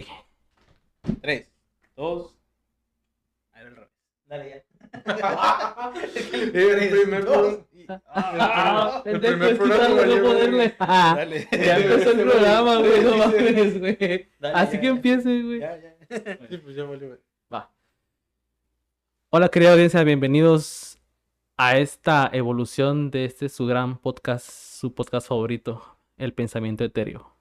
Ok. Tres, dos. A ver, el revés. Dale ya. El primer dos. pro- y- Ah, Ah, el primer programa no ponerle. Ah, Dale. Ya empezó el programa, güey, no mames, güey. Dale, Así que empiece, güey. Ya, ya. Sí, pues ya valió. Va. Hola, querida audiencia, bienvenidos a esta evolución de este su gran podcast, su podcast favorito, El Pensamiento Etéreo.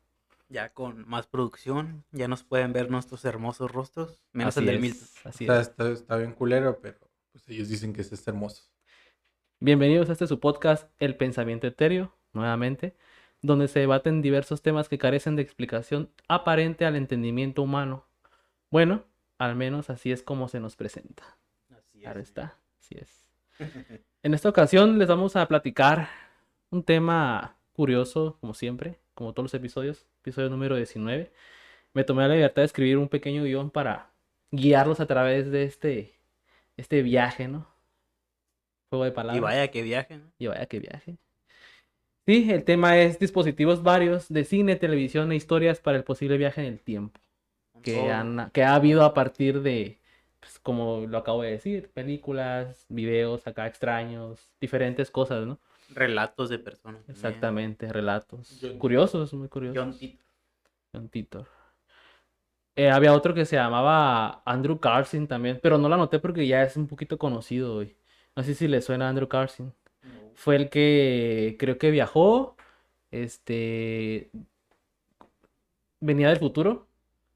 Ya con más producción, ya nos pueden ver nuestros hermosos rostros, menos el del es, Milton. Así Está, es. está, está bien culero, pero pues ellos dicen que este es hermoso. Bienvenidos a este su podcast, El Pensamiento Etéreo, nuevamente, donde se debaten diversos temas que carecen de explicación aparente al entendimiento humano. Bueno, al menos así es como se nos presenta. Así es. Claro está, así es. En esta ocasión les vamos a platicar un tema curioso, como siempre, como todos los episodios, episodio número 19. Me tomé la libertad de escribir un pequeño guion para guiarlos a través de este, este viaje, ¿no? Juego de palabras. Y vaya que viaje, ¿no? Y vaya que viaje. Sí, el tema es dispositivos varios de cine, televisión e historias para el posible viaje en el tiempo que, han, que ha habido a partir de, pues, como lo acabo de decir, películas, videos acá extraños, diferentes cosas, ¿no? Relatos de personas. también. Exactamente, relatos. John- Curiosos, muy curiosos. John Titor. John Titor. Eh, había otro que se llamaba Andrew Carson también, pero no lo anoté porque ya es un poquito conocido, güey. No sé si le suena a Andrew Carson. Fue el que creo que viajó, este, venía del futuro,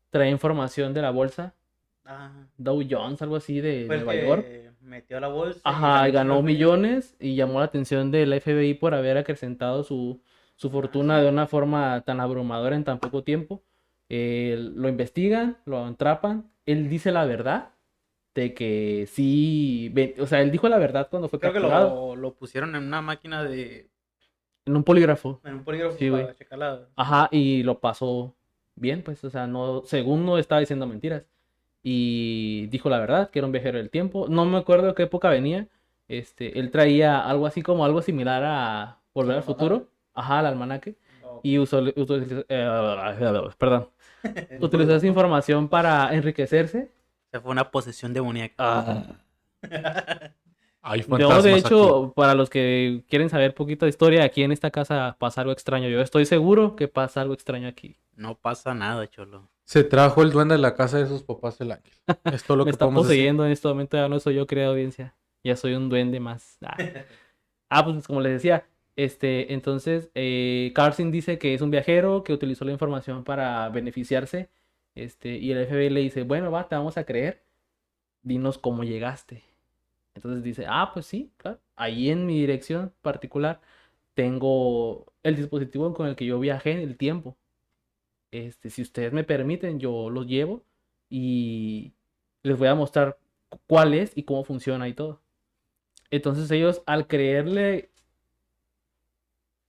traía información de la bolsa, Ah, Dow Jones, algo así de el Nueva que York. Metió la bolsa. Ajá, y ganó millones. y llamó la atención del FBI por haber acrecentado su, su fortuna de una forma tan abrumadora en tan poco tiempo. Eh, lo investigan, lo atrapan, él dice la verdad de que sí, o sea, él dijo la verdad cuando fue Creo que capturado lo, lo pusieron en una máquina de. en un polígrafo. En un polígrafo Sí, para. Ajá, y lo pasó bien, pues, o sea, no, según no estaba diciendo mentiras. Y dijo la verdad, que era un viajero del tiempo. No me acuerdo de qué época venía. Este, él traía algo así como algo similar a Volver al. Futuro. Ajá, al almanaque. Oh, Y usó, utilizó, eh, perdón, utilizó esa información para enriquecerse. Se fue una posesión demoníaca. Ah. Hay Yo, de aquí. hecho, para los que quieren saber poquito de historia, aquí en esta casa pasa algo extraño. Yo estoy seguro que pasa algo extraño aquí. No pasa nada, cholo. Se trajo el duende de la casa de sus papás el ángel. Es todo lo Me que está decir. poseyendo en este momento, ya no soy yo, querida audiencia. Ya soy un duende más. Ah, Ah, pues como les decía, este, entonces, eh, Carson dice que es un viajero que utilizó la información para beneficiarse. Este, y el FBI le dice, bueno, va, te vamos a creer. Dinos cómo llegaste. Entonces dice, ah, pues sí, claro. Ahí en mi dirección particular tengo el dispositivo con el que yo viajé en el tiempo. Este, si ustedes me permiten, yo los llevo y les voy a mostrar cu- cuál es y cómo funciona y todo. Entonces ellos al creerle,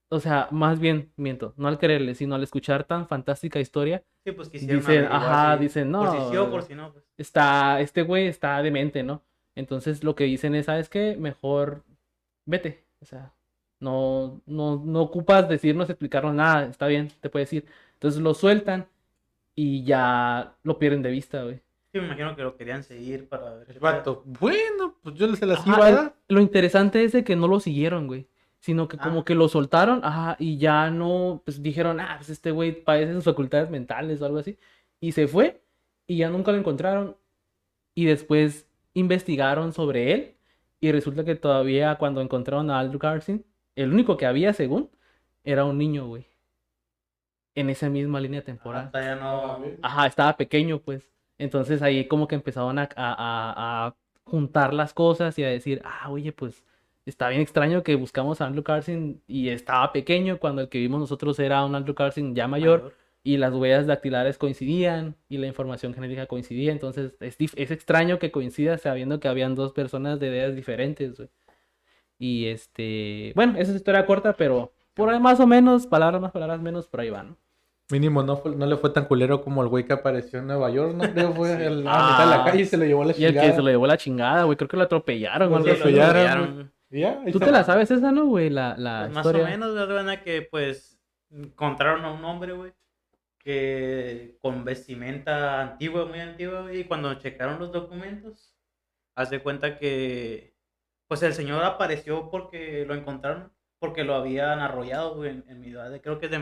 o sea, más bien, miento, no al creerle, sino al escuchar tan fantástica historia, Sí, pues dicen, ajá, dicen, no, Por si sí o por si no. Pues. está, este güey está demente, ¿no? Entonces lo que dicen es, ¿sabes qué? Mejor vete. O sea, no, no, no ocupas decirnos, explicarnos nada, está bien, te puedes ir. Entonces lo sueltan y ya lo pierden de vista, güey. Sí, me imagino que lo querían seguir para ver. El vato, bueno, pues yo se las Ajá, iba a dar. Lo interesante es de que no lo siguieron, güey. Sino que como Ah. que lo soltaron, ajá, y ya no, pues dijeron, ah, pues este güey padece sus facultades mentales o algo así. Y se fue, y ya nunca lo encontraron. Y después investigaron sobre él, y resulta que todavía cuando encontraron a Andrew Carson, el único que había, según, era un niño, güey. En esa misma línea temporal. Ya no. Ajá, estaba pequeño, pues. Entonces ahí como que empezaron a, a- a- juntar las cosas y a decir, ah, oye, pues está bien extraño que buscamos a Andrew Carson y estaba pequeño cuando el que vimos nosotros era un Andrew Carson ya mayor y las huellas dactilares coincidían y la información genética coincidía. Entonces es, es extraño que coincida sabiendo que habían dos personas de ideas diferentes. Y este, bueno, esa es historia corta, pero por ahí más o menos, palabras más, palabras menos, por ahí va, ¿no? Mínimo no, fue- no le fue tan culero como el güey que apareció en Nueva York, ¿no? Creo fue a la Ah. mitad de la calle y se lo llevó a la Y el que chingada. se lo llevó la chingada, güey, creo que lo atropellaron o Lo atropellaron. Y ¿Tú te la sabes esa, no, güey? La, la Pues más historia. o menos, de verdad que pues encontraron a un hombre, güey, que con vestimenta antigua, muy antigua, y cuando checaron los documentos, hace cuenta que pues el señor apareció porque lo encontraron, porque lo habían arrollado, güey, en, en mi de- creo que es de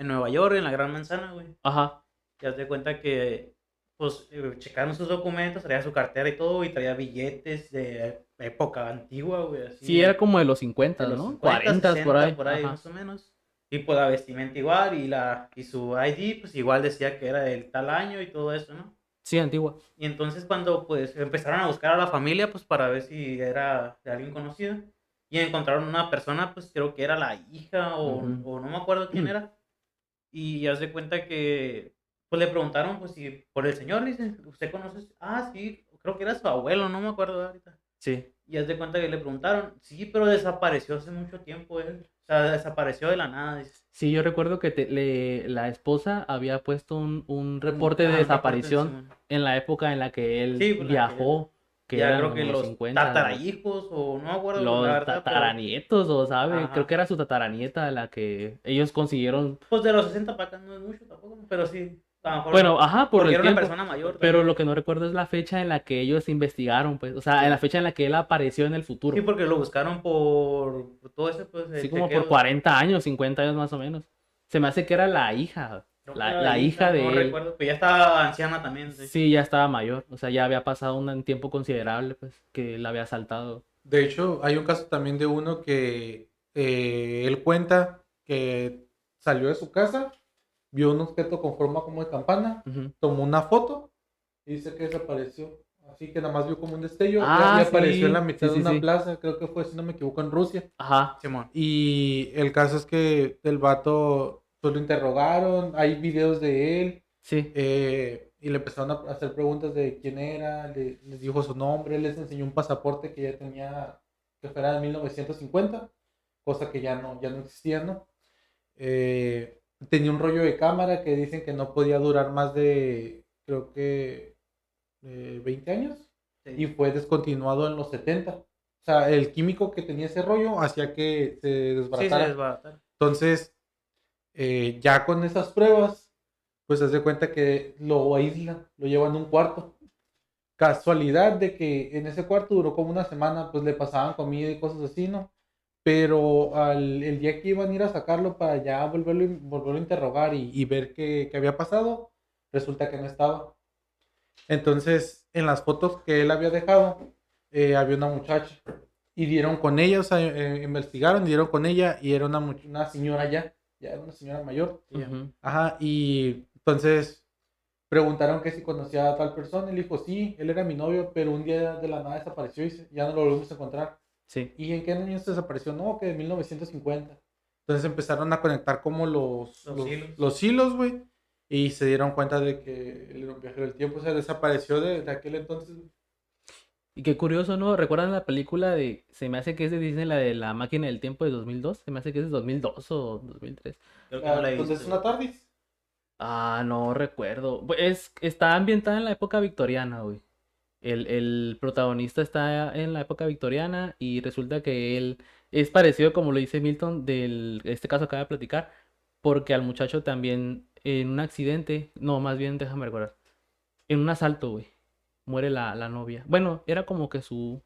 en Nueva York, en la Gran Manzana, güey. Ajá. Y haz de cuenta que, pues, eh, checaron sus documentos, traía su cartera y todo, y traía billetes de época antigua, güey, así. Sí, era como de los 50, de los ¿no? 50, 40 por 60, ahí. por ahí Ajá. más o menos. Y pues la vestimenta igual, y, la, y su ID, pues igual decía que era del tal año y todo eso, ¿no? Sí, antigua. Y entonces cuando pues empezaron a buscar a la familia, pues para ver si era de alguien conocido, y encontraron una persona, pues creo que era la hija o, Ujú. o no me acuerdo quién era. Y ya se cuenta que pues le preguntaron pues si por el señor, le dicen, ¿usted conoce? Ah, sí, creo que era su abuelo, no me acuerdo ahorita. Sí. Y haz de cuenta que le preguntaron, sí, pero desapareció hace mucho tiempo él. O sea, desapareció de la nada. dice. Sí, yo recuerdo que te- le- la esposa había puesto un, un reporte Ah, de reporte, desaparición en la época en la que él Sí, pues, viajó, que ya eran creo que los 50, ¿no? tatarahijos o no me acuerdo Los la verdad, pero, tataranietos, o sabe, Ajá. creo que era su tataranieta la que ellos consiguieron. pues de los 60 para acá no es mucho tampoco, pero sí. A lo mejor Bueno, ajá, por porque el era una tiempo. persona mayor. Pero también. lo que no recuerdo es la fecha en la que ellos investigaron, pues, o sea, en la fecha en la que él apareció en el futuro. Sí, porque lo buscaron por, por todo eso, pues. Así el como chequeo. por 40 años, 50 años más o menos. Se me hace que era la hija. La, la hija de no él. recuerdo, pero ya estaba anciana también. Sí. Sí, ya estaba mayor. O sea, ya había pasado un tiempo considerable, pues, que la había saltado. De hecho, hay un caso también de uno que eh, él cuenta que salió de su casa, vio un objeto con forma como de campana, Ujú. tomó una foto y dice que desapareció. Así que nada más vio como un destello Ah, y apareció en la sí, mitad sí, de sí, una sí. plaza, creo que fue, si no me equivoco, en Rusia. Ajá. Simón. Y el caso es que el vato, pues lo interrogaron, hay videos de él, Sí. eh, y le empezaron a hacer preguntas de quién era, le- les dijo su nombre, les enseñó un pasaporte que ya tenía, que fuera de 1950, cosa que ya no, ya no existía, ¿no? Eh, tenía un rollo de cámara que dicen que no podía durar más de, creo que, eh, 20 años, Sí. y fue descontinuado en los 70. O sea, el químico que tenía ese rollo hacía que se Sí, se desbaratara. Entonces, eh, ya con esas pruebas, pues haz de cuenta que lo aíslan, lo llevan a un cuarto. Casualidad de que en ese cuarto duró como una semana, pues le pasaban comida y cosas así, ¿no? Pero al, el día que iban a ir a sacarlo para ya volverlo, volverlo a interrogar y, y ver qué, qué había pasado, resulta que no estaba. Entonces, en las fotos que él había dejado, eh, había una muchacha y dieron con ella, o sea, eh, investigaron, dieron con ella y era una, una señora ya, ya era una señora mayor. Sí, Ujú. Ajá, y entonces preguntaron que si conocía a tal persona, él dijo, sí, él era mi novio, pero un día de la nada desapareció y se- ya no lo volvimos a encontrar. Sí. ¿Y en qué año se desapareció? No, que de 1950. Entonces empezaron a conectar como los, Los los, hilos. los hilos, güey, y se dieron cuenta de que él era un viajero del tiempo, o sea, desapareció de, de aquel entonces. Y qué curioso, ¿no? ¿Recuerdan la película de, se me hace que es de Disney, la de la máquina del tiempo de 2002? Se me hace que es de 2002 o 2003. Creo que no la Ah, Entonces es una TARDIS. Ah, no recuerdo. Pues, Es, está ambientada en la época victoriana, güey. El, el protagonista está en la época victoriana y resulta que él es parecido, como lo dice Milton, del este caso acaba de platicar, porque al muchacho también en un accidente, no, más bien déjame recordar, en un asalto, güey, muere la, la novia. Bueno, era como que su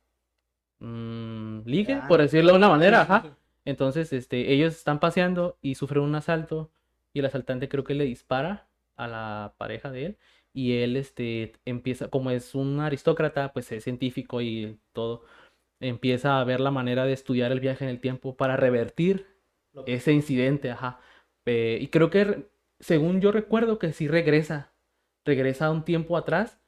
mm, ligue, por decirlo de una manera, ajá. Entonces, este, ellos están paseando y sufren un asalto y el asaltante creo que le dispara a la pareja de él y él, este, empieza, como es un aristócrata, pues es científico y todo, empieza a ver la manera de estudiar el viaje en el tiempo para revertir ese incidente, ajá. Eh, y creo que, según yo recuerdo, que sí regresa, regresa un tiempo atrás,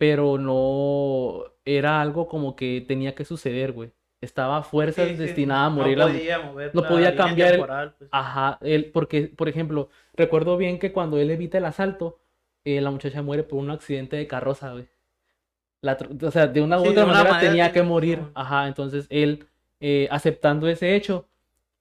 pero no era algo como que tenía que suceder, güey. Estaba a fuerzas Sí, sí, destinada a no morir la mu- podía mover no podía cambiar temporal, pues. Ajá, él, porque, por ejemplo, recuerdo bien que cuando él evita el asalto, eh, la muchacha muere por un accidente de carroza, güey. La o sea, de una u Sí, otra una manera manera tenía que morir. Ajá, entonces él, eh, aceptando ese hecho,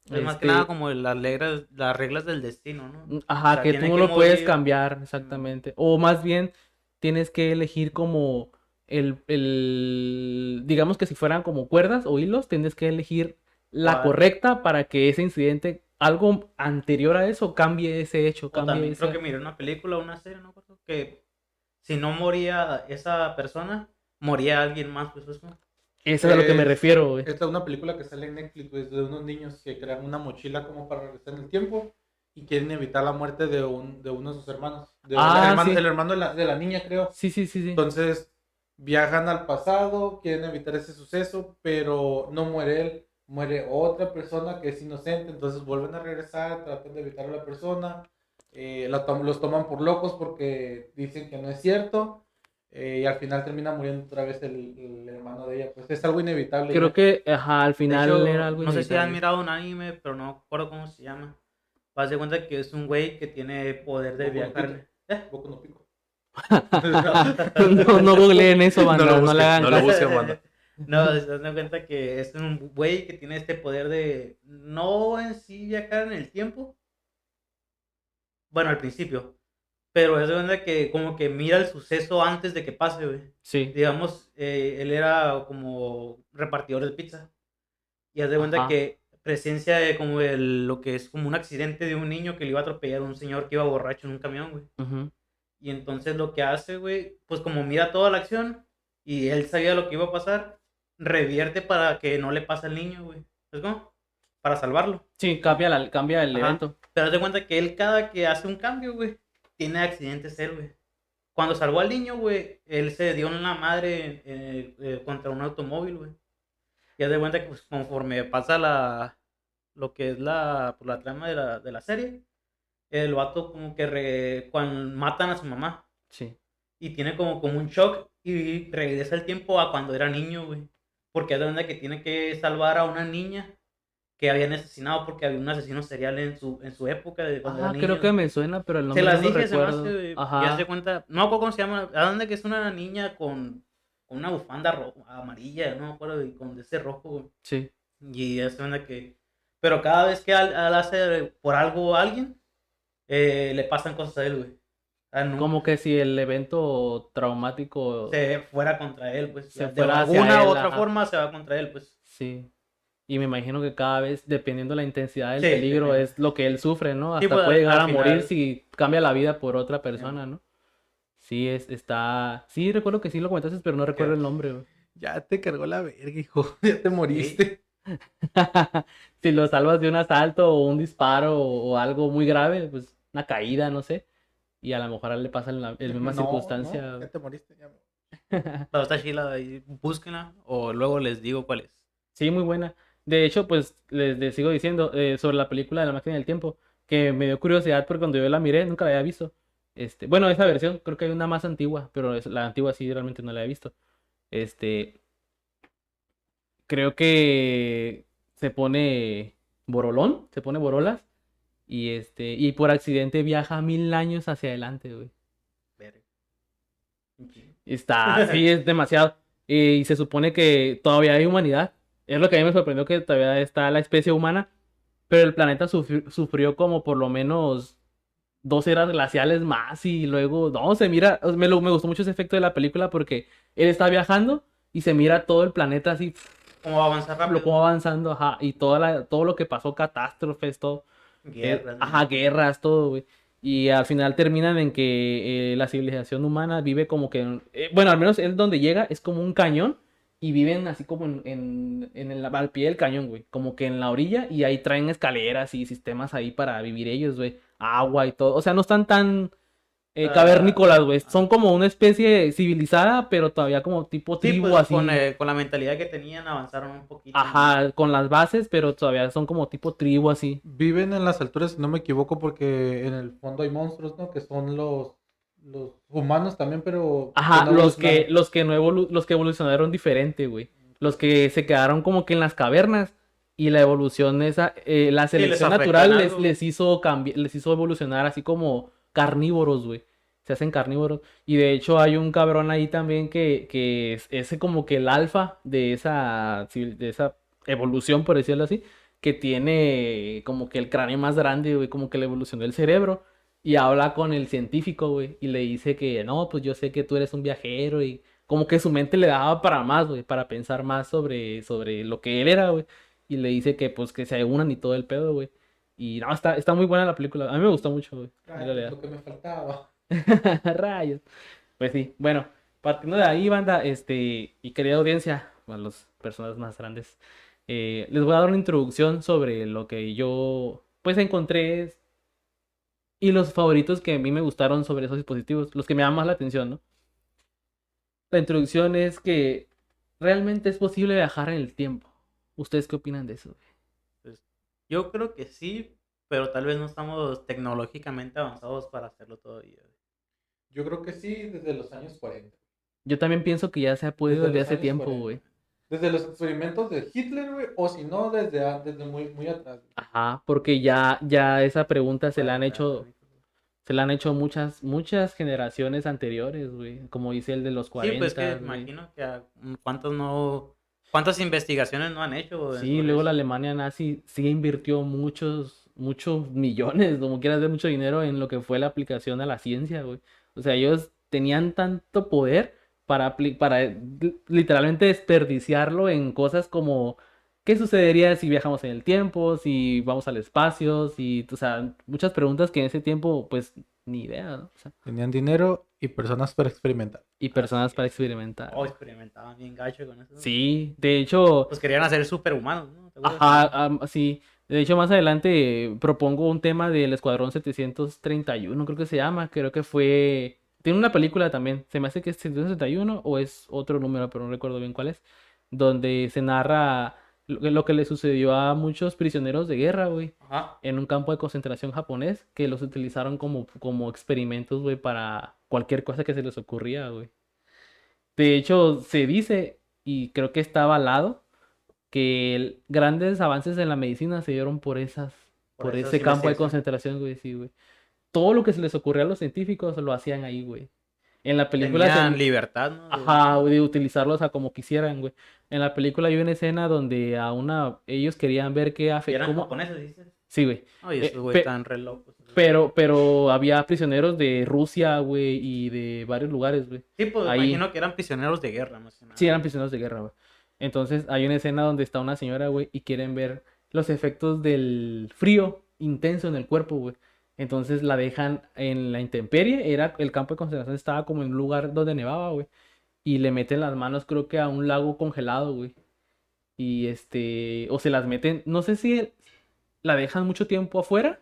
Es más que este, nada como las reglas, las reglas del destino, ¿no? Ajá, O sea, que tú no lo puedes cambiar, exactamente. O más bien, tienes que elegir como el, el, digamos que si fueran como cuerdas o hilos, tienes que elegir la correcta para que ese incidente algo anterior a eso cambie ese hecho, O cambie también creo esa- que miré una película una serie, no recuerdo, que si no moría esa persona, moría alguien más, pues es como... Eso es a lo que me refiero, güey. Esta es una película que sale en Netflix, güey, de unos niños que crean una mochila como para regresar en el tiempo y quieren evitar la muerte de, un, de uno de sus hermanos. De- Ah, el, hermano, sí. el hermano de la, de la niña, creo. Sí, sí, sí, sí. Entonces viajan al pasado, quieren evitar ese suceso, pero no muere él, muere otra persona que es inocente, entonces vuelven a regresar, tratan de evitar a la persona, eh, la tom- los toman por locos porque dicen que no es cierto. eh, y al final termina muriendo otra vez el, el hermano de ella. Pues es algo inevitable. Creo ya. que, ajá, al final hecho, era algo no sé si han inevitable. mirado un anime, pero no recuerdo cómo se llama. Vas de cuenta que es un güey que tiene poder de Boku no viajar. ¿Eh? Boku no pico. no, no googleen eso, banda, No no, lo busquen, le hagan no lo busquen, banda. No, se dan cuenta que es un güey que tiene este poder de no en sí viajar en el tiempo. Bueno, al principio. Pero es de cuenta que como que mira el suceso antes de que pase, güey. Sí, Digamos, eh, él era como repartidor de pizza. Y haz de cuenta Ajá. que presencia de como el, lo que es como un accidente de un niño que le iba a atropellar a un señor que iba borracho en un camión, güey. ujú, Y entonces lo que hace, güey, pues como mira toda la acción y él sabía lo que iba a pasar, revierte para que no le pase al niño, güey. ¿Es cómo? Para salvarlo. sí, cambia, la, cambia el Ajá. evento. Pero haz de cuenta que él cada que hace un cambio, güey, tiene accidentes él, güey. Cuando salvó al niño, güey, él se dio en la madre eh, eh, contra un automóvil, güey. Y haz de cuenta que pues, conforme pasa la lo que es la, pues, la trama de la, de la serie, el vato como que re- cuando matan a su mamá Sí. y tiene como, como un shock y regresa el tiempo a cuando era niño, güey. Porque es de donde que tiene que salvar a una niña que habían asesinado porque había un asesino serial en su, en su época de cuando Ah, era creo niño. que me suena, pero el nombre Se las no dije, se me recuerdo. hace, Ajá. haz de cuenta, no me acuerdo cómo se llama, ¿a dónde que es una niña con, con una bufanda amarilla, no me acuerdo, y con ese rojo, güey. Sí. Y es cuenta que, pero cada vez que él, hace por algo a alguien, eh, le pasan cosas a él, güey. O sea, no- Como que si el evento traumático. se fuera contra él, pues. Se de alguna u otra ajá. forma se va contra él, pues. Sí. Y me imagino que cada vez, dependiendo de la intensidad del Sí, peligro, es lo que él sufre, ¿no? Sí, Hasta pues, puede llegar a morir si cambia la vida por otra persona, ¿no? Sí, es, está... Sí, recuerdo que sí lo comentaste, pero no recuerdo el nombre, güey. Ya te cargó la verga, hijo. Ya te moriste. si lo salvas de un asalto o un disparo o, o algo muy grave, pues una caída, no sé. Y a lo mejor a él le pasa en la, en la misma No, circunstancia. no, ya te moriste. ya. Pero está chila ahí, búsquenla o luego les digo cuál es. Sí, muy buena. De hecho, pues les, les sigo diciendo eh, sobre la película de la máquina del tiempo, que me dio curiosidad porque cuando yo la miré nunca la había visto. Este, bueno, esa versión, creo que hay una más antigua, pero es- la antigua sí realmente no la había visto. Este, creo que se pone borolón, se pone borolas y este, y por accidente viaja mil años hacia adelante, güey. Está, sí, es demasiado. Eh, y se supone que todavía hay humanidad. Es lo que a mí me sorprendió que todavía está la especie humana. Pero el planeta sufri- sufrió como por lo menos dos eras glaciales más. Y luego, no, se mira. Me, lo- me gustó mucho ese efecto de la película porque él está viajando y se mira todo el planeta así, ¿Cómo va a avanzar rápido? va avanzando, ajá. Y toda la, todo lo que pasó, catástrofes, todo. Guerras, Eh, ajá, guerras, todo, güey. Y al final terminan en que eh, la civilización humana vive como que, eh, bueno, al menos él donde llega es como un cañón y viven así como en, en, en el, al pie del cañón, güey. Como que en la orilla y ahí traen escaleras y sistemas ahí para vivir ellos, güey. Agua y todo. O sea, no están tan eh, Ah. cavernícolas, güey. Son como una especie civilizada, pero todavía como tipo Sí, tribu pues, así. con, eh, con la mentalidad que tenían avanzaron un poquito. Ajá, con las bases, pero todavía son como tipo tribu así. Viven en las alturas, si no me equivoco, porque en el fondo hay monstruos, ¿no? Que son los, los humanos también, pero... Ajá, no los que, evolucionaron. los que no evolu- los que evolucionaron diferente, güey. Los que se quedaron como que en las cavernas y la evolución esa, eh, la selección natural les, les hizo les hizo evolucionar así como carnívoros, güey. Se hacen carnívoros. Y de hecho hay un cabrón ahí también que, que es ese como que el alfa de esa, de esa evolución, por decirlo así, que tiene como que el cráneo más grande, güey, como que la evolución del cerebro. Y habla con el científico, güey, y le dice que no, pues yo sé que tú eres un viajero y como que su mente le daba para más, güey, para pensar más sobre, sobre lo que él era, güey. Y le dice que pues que se unan y todo el pedo, güey. Y no, está, está muy buena la película. A mí me gustó mucho, güey. lo que me faltaba. Rayos. Pues sí, bueno, partiendo de ahí, banda, este, y querida audiencia, a las personas más grandes, eh, les voy a dar una introducción sobre lo que yo, pues, encontré y los favoritos que a mí me gustaron sobre esos dispositivos, los que me llaman más la atención, ¿no? La introducción es que realmente es posible viajar en el tiempo. ¿Ustedes qué opinan de eso? güey? Yo creo que sí, pero tal vez no estamos tecnológicamente avanzados para hacerlo todavía. Yo creo que sí, desde los años 40. Yo también pienso que ya se ha podido Desde hace tiempo, 40. güey. Desde los experimentos de Hitler, güey, o si no, desde, a- desde muy, muy atrás. Ajá, porque ya, ya esa pregunta se la han hecho, se la han hecho muchas, muchas generaciones anteriores, güey. Como dice el de los 40. Sí, pues que güey. imagino que a- cuántos no, cuántas investigaciones no han hecho. Sí, luego la? Alemania nazi sí invirtió muchos, muchos millones, como quieras ver, mucho dinero en lo que fue la aplicación a la ciencia, güey. O sea, ellos tenían tanto poder para, para eh, li- literalmente desperdiciarlo en cosas como ¿qué sucedería si viajamos en el tiempo? Si vamos al espacio, si, o sea, muchas preguntas que en ese tiempo, pues, ni idea, ¿no? O sea, Tenían dinero y personas para experimentar. y personas para experimentar. Oh, experimentaban bien gacho con eso. Sí, de hecho, Pues querían hacer superhumanos, ¿no? Ajá, sí. De hecho, más adelante propongo un tema del Escuadrón 731, creo que se llama. Creo que fue. Tiene una película también. Se me hace que es 731 o es otro número, pero no recuerdo bien cuál es. Donde se narra lo que, lo que le sucedió a muchos prisioneros de guerra, güey. Ajá. En un campo de concentración japonés que los utilizaron como, como experimentos, güey, para cualquier cosa que se les ocurría, güey. De hecho, se dice, y creo que está avalado, que el- grandes avances en la medicina se dieron por esas, Por ese campo de concentración, güey, sí, güey. Todo lo que se les ocurría a los científicos lo hacían ahí, güey. En la película se- Tenían libertad, ¿no? Ajá, güey, de utilizarlos a como quisieran, güey. En la película hay una escena donde a una ellos querían ver qué Y afectó. eran japoneses, dices. Sí, güey. Oye, Eh, esos güey pe- están re locos. Pero, pero había prisioneros de Rusia, güey, y de varios lugares, güey. Sí, pues ahí- imagino que eran prisioneros de guerra, más que nada. Sí, eran prisioneros de guerra, güey. Entonces hay una escena donde está una señora, güey, y quieren ver los efectos del frío intenso en el cuerpo, güey. Entonces la dejan en la intemperie, era el campo de concentración estaba como en un lugar donde nevaba, güey. Y le meten las manos, creo que a un lago congelado, güey. Y este, o se las meten, no sé si la dejan mucho tiempo afuera,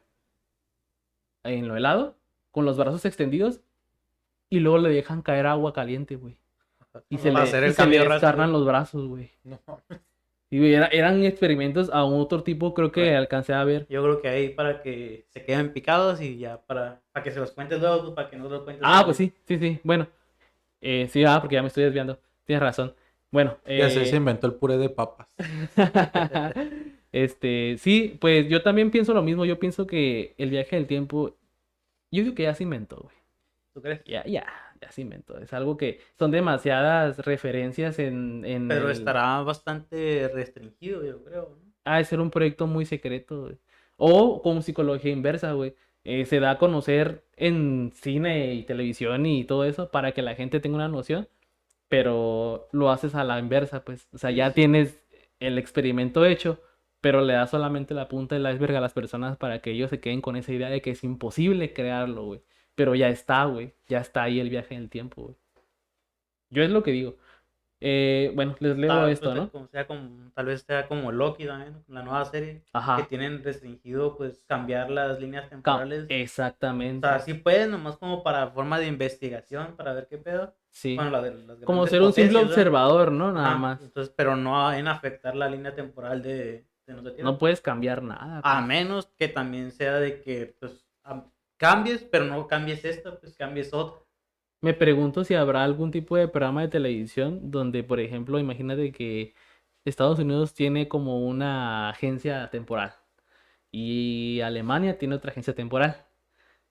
en lo helado, con los brazos extendidos, y luego le dejan caer agua caliente, güey. Y se le, hacer y el se le descarnan los brazos, güey. No, Y güey, era- eran experimentos a un otro tipo, creo que Right. alcancé a ver. Yo creo que ahí para que se queden picados y ya para, para que se los cuentes luego, pues, para que no los cuentes. Ah, luego. pues sí, sí, sí. Bueno. Eh, sí, ah, porque ya me estoy desviando. Tienes razón. Bueno. ya sé, eh, se inventó el puré de papas. este, sí, pues yo también pienso lo mismo. Yo pienso que el viaje del tiempo, yo digo que ya se inventó, güey. ¿Tú crees? Ya, ya, ya se inventó. Es algo que son demasiadas referencias en, en Pero el- estará bastante restringido, yo creo. ¿no? ha de ser un proyecto muy secreto, güey. O con psicología inversa, güey. Eh, se da a conocer en cine y televisión y todo eso para que la gente tenga una noción, pero lo haces a la inversa, pues. O sea, ya tienes el experimento hecho, pero le das solamente la punta del iceberg a las personas para que ellos se queden con esa idea de que es imposible crearlo, güey. Pero ya está, güey. Ya está ahí el viaje en el tiempo, güey. Yo es lo que digo. Eh, bueno, les leo Tal- esto, pues, ¿no? como sea como- tal vez sea como Loki también, ¿no? la nueva serie, que Ajá. tienen restringido pues cambiar las líneas temporales. O Exactamente. sea, sí pueden, nomás como para forma de investigación, para ver qué pedo. Sí. Bueno, la de las Como ser un simple observador, ¿no? Nada Ajá, más. Entonces, pero no en afectar la línea temporal de, No puedes cambiar nada. A menos que también sea de que pues am- cambies, pero no cambies esta, pues cambies otra. Me pregunto si habrá algún tipo de programa de televisión donde, por ejemplo, imagínate que Estados Unidos tiene como una agencia temporal y Alemania tiene otra agencia temporal.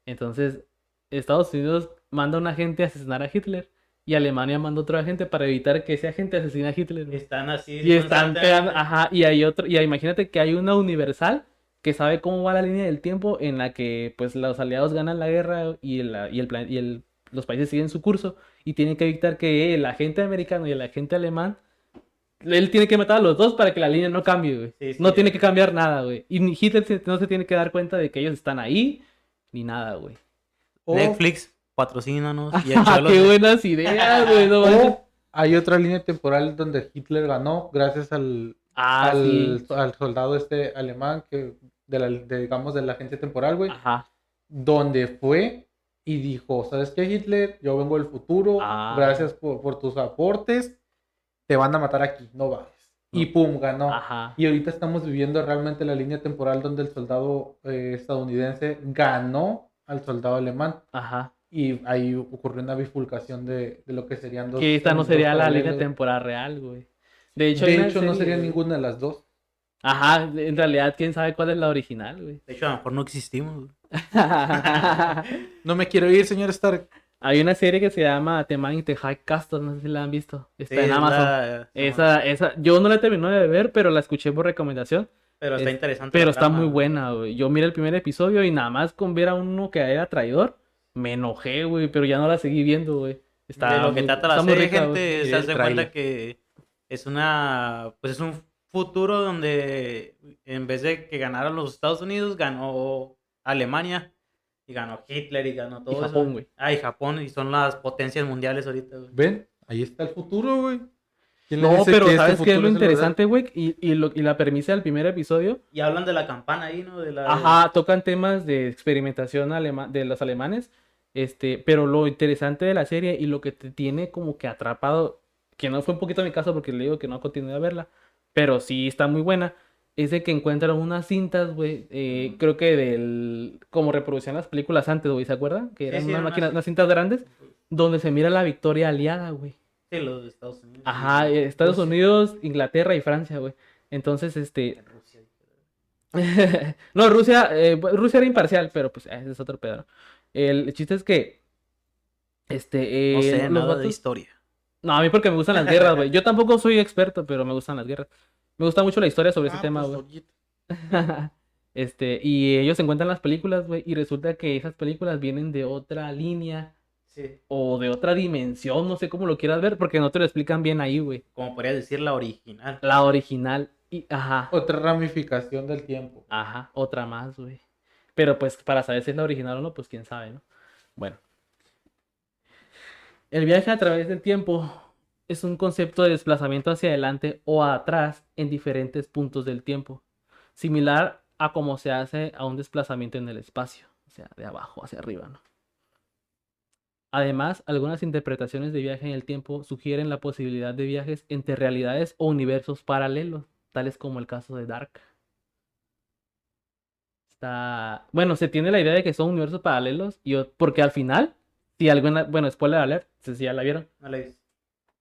Entonces, Estados Unidos manda a un agente a asesinar a Hitler y Alemania manda otro agente para evitar que ese agente asesine a Hitler. Están así. Y están pegando, ajá, y hay otro, y imagínate que hay una universal que sabe cómo va la línea del tiempo en la que pues los aliados ganan la guerra y, el, y, el, plan- y el- los países siguen su curso y tienen que evitar que el agente americano y el agente alemán él tiene que matar a los dos para que la línea no cambie, güey. Sí, sí, no tiene que cambiar nada, güey. Y ni Hitler no se tiene que dar cuenta de que ellos están ahí, ni nada, güey. O- Netflix, patrocínanos. Y el Ah, Cholo ¡Qué buenas ideas, güey! No o hay otra línea temporal donde Hitler ganó gracias al, Ah, al, sí. al soldado este alemán que de la, de, digamos de la agencia temporal, güey, Ajá. donde fue y dijo, ¿sabes qué, Hitler? Yo vengo del futuro, Ah. gracias por, por tus aportes, te van a matar aquí, no bajes. Y pum, ganó. Ajá. Y ahorita estamos viviendo realmente la línea temporal donde el soldado eh, estadounidense ganó al soldado alemán. Ajá. Y ahí ocurrió una bifurcación de, de lo que serían dos. Que esta no sería la línea paralelos. temporal real, güey. De hecho, De no sería güey. ninguna de las dos. Ajá, en realidad, quién sabe cuál es la original, güey. De hecho, a lo mejor no existimos. güey. No me quiero ir, señor Stark. Hay una serie que se llama The Man in the High Castle, no sé si la han visto. Está Sí, en Amazon. la- Esa, esa, yo no la terminé de ver, pero la escuché por recomendación. Pero está es- interesante. Pero está trama, muy buena, güey. Yo miré el primer episodio y nada más con ver a uno que era traidor, me enojé, güey, pero ya no la seguí viendo, güey. Está de lo que trata la serie, rica, gente, se hace cuenta que es una, pues es un futuro donde en vez de que ganaran los Estados Unidos, ganó Alemania y ganó Hitler y ganó todo eso. Japón, güey. Ah, y Japón, y son las potencias mundiales ahorita, güey. ¿Ven? Ahí está el futuro, güey. ¿Quién le No, pero que este ¿sabes qué es lo interesante, güey? Y, y, lo- y la premisa del primer episodio, Y hablan de la campana ahí, ¿no? De la, ajá, tocan temas de experimentación alema- de los alemanes, este, pero lo interesante de la serie y lo que te tiene como que atrapado, que no fue un poquito mi caso porque le digo que no continué a verla, pero sí está muy buena, es de que encuentran unas cintas, güey, eh, creo que del, como reproducían las películas antes, güey, ¿se acuerdan? Que Sí, eran sí, unas eran máquinas, unas- unas cintas grandes, donde se mira la victoria aliada, güey. Sí, los de Estados Unidos. Ajá, eh, Estados Rusia. Unidos, Inglaterra y Francia, güey. Entonces, este, Rusia. no, Rusia, eh, Rusia era imparcial, pero pues ese es otro pedo. ¿no? El chiste es que, este, No eh, sé los nada de historia. No, a mí porque me gustan las guerras, güey. Yo tampoco soy experto, pero me gustan las guerras. Me gusta mucho la historia sobre ese Ah, tema, pues, güey. Este, y ellos encuentran las películas, güey, y resulta que esas películas vienen de otra línea Sí. o de otra dimensión, no sé cómo lo quieras ver, porque no te lo explican bien ahí, güey. Como podría decir la original. La original, y, ajá. Otra ramificación del tiempo. Ajá, otra más, güey. Pero pues para saber si es la original o no, pues quién sabe, ¿no? Bueno. El viaje a través del tiempo es un concepto de desplazamiento hacia adelante o atrás en diferentes puntos del tiempo, similar a como se hace a un desplazamiento en el espacio, o sea, de abajo hacia arriba, ¿no? Además, algunas interpretaciones de viaje en el tiempo sugieren la posibilidad de viajes entre realidades o universos paralelos, tales como el caso de Dark. Está. Bueno, se tiene la idea de que son universos paralelos. Y o- porque al final, si alguna. Bueno, spoiler alert, no sé si ya la vieron. No le dices.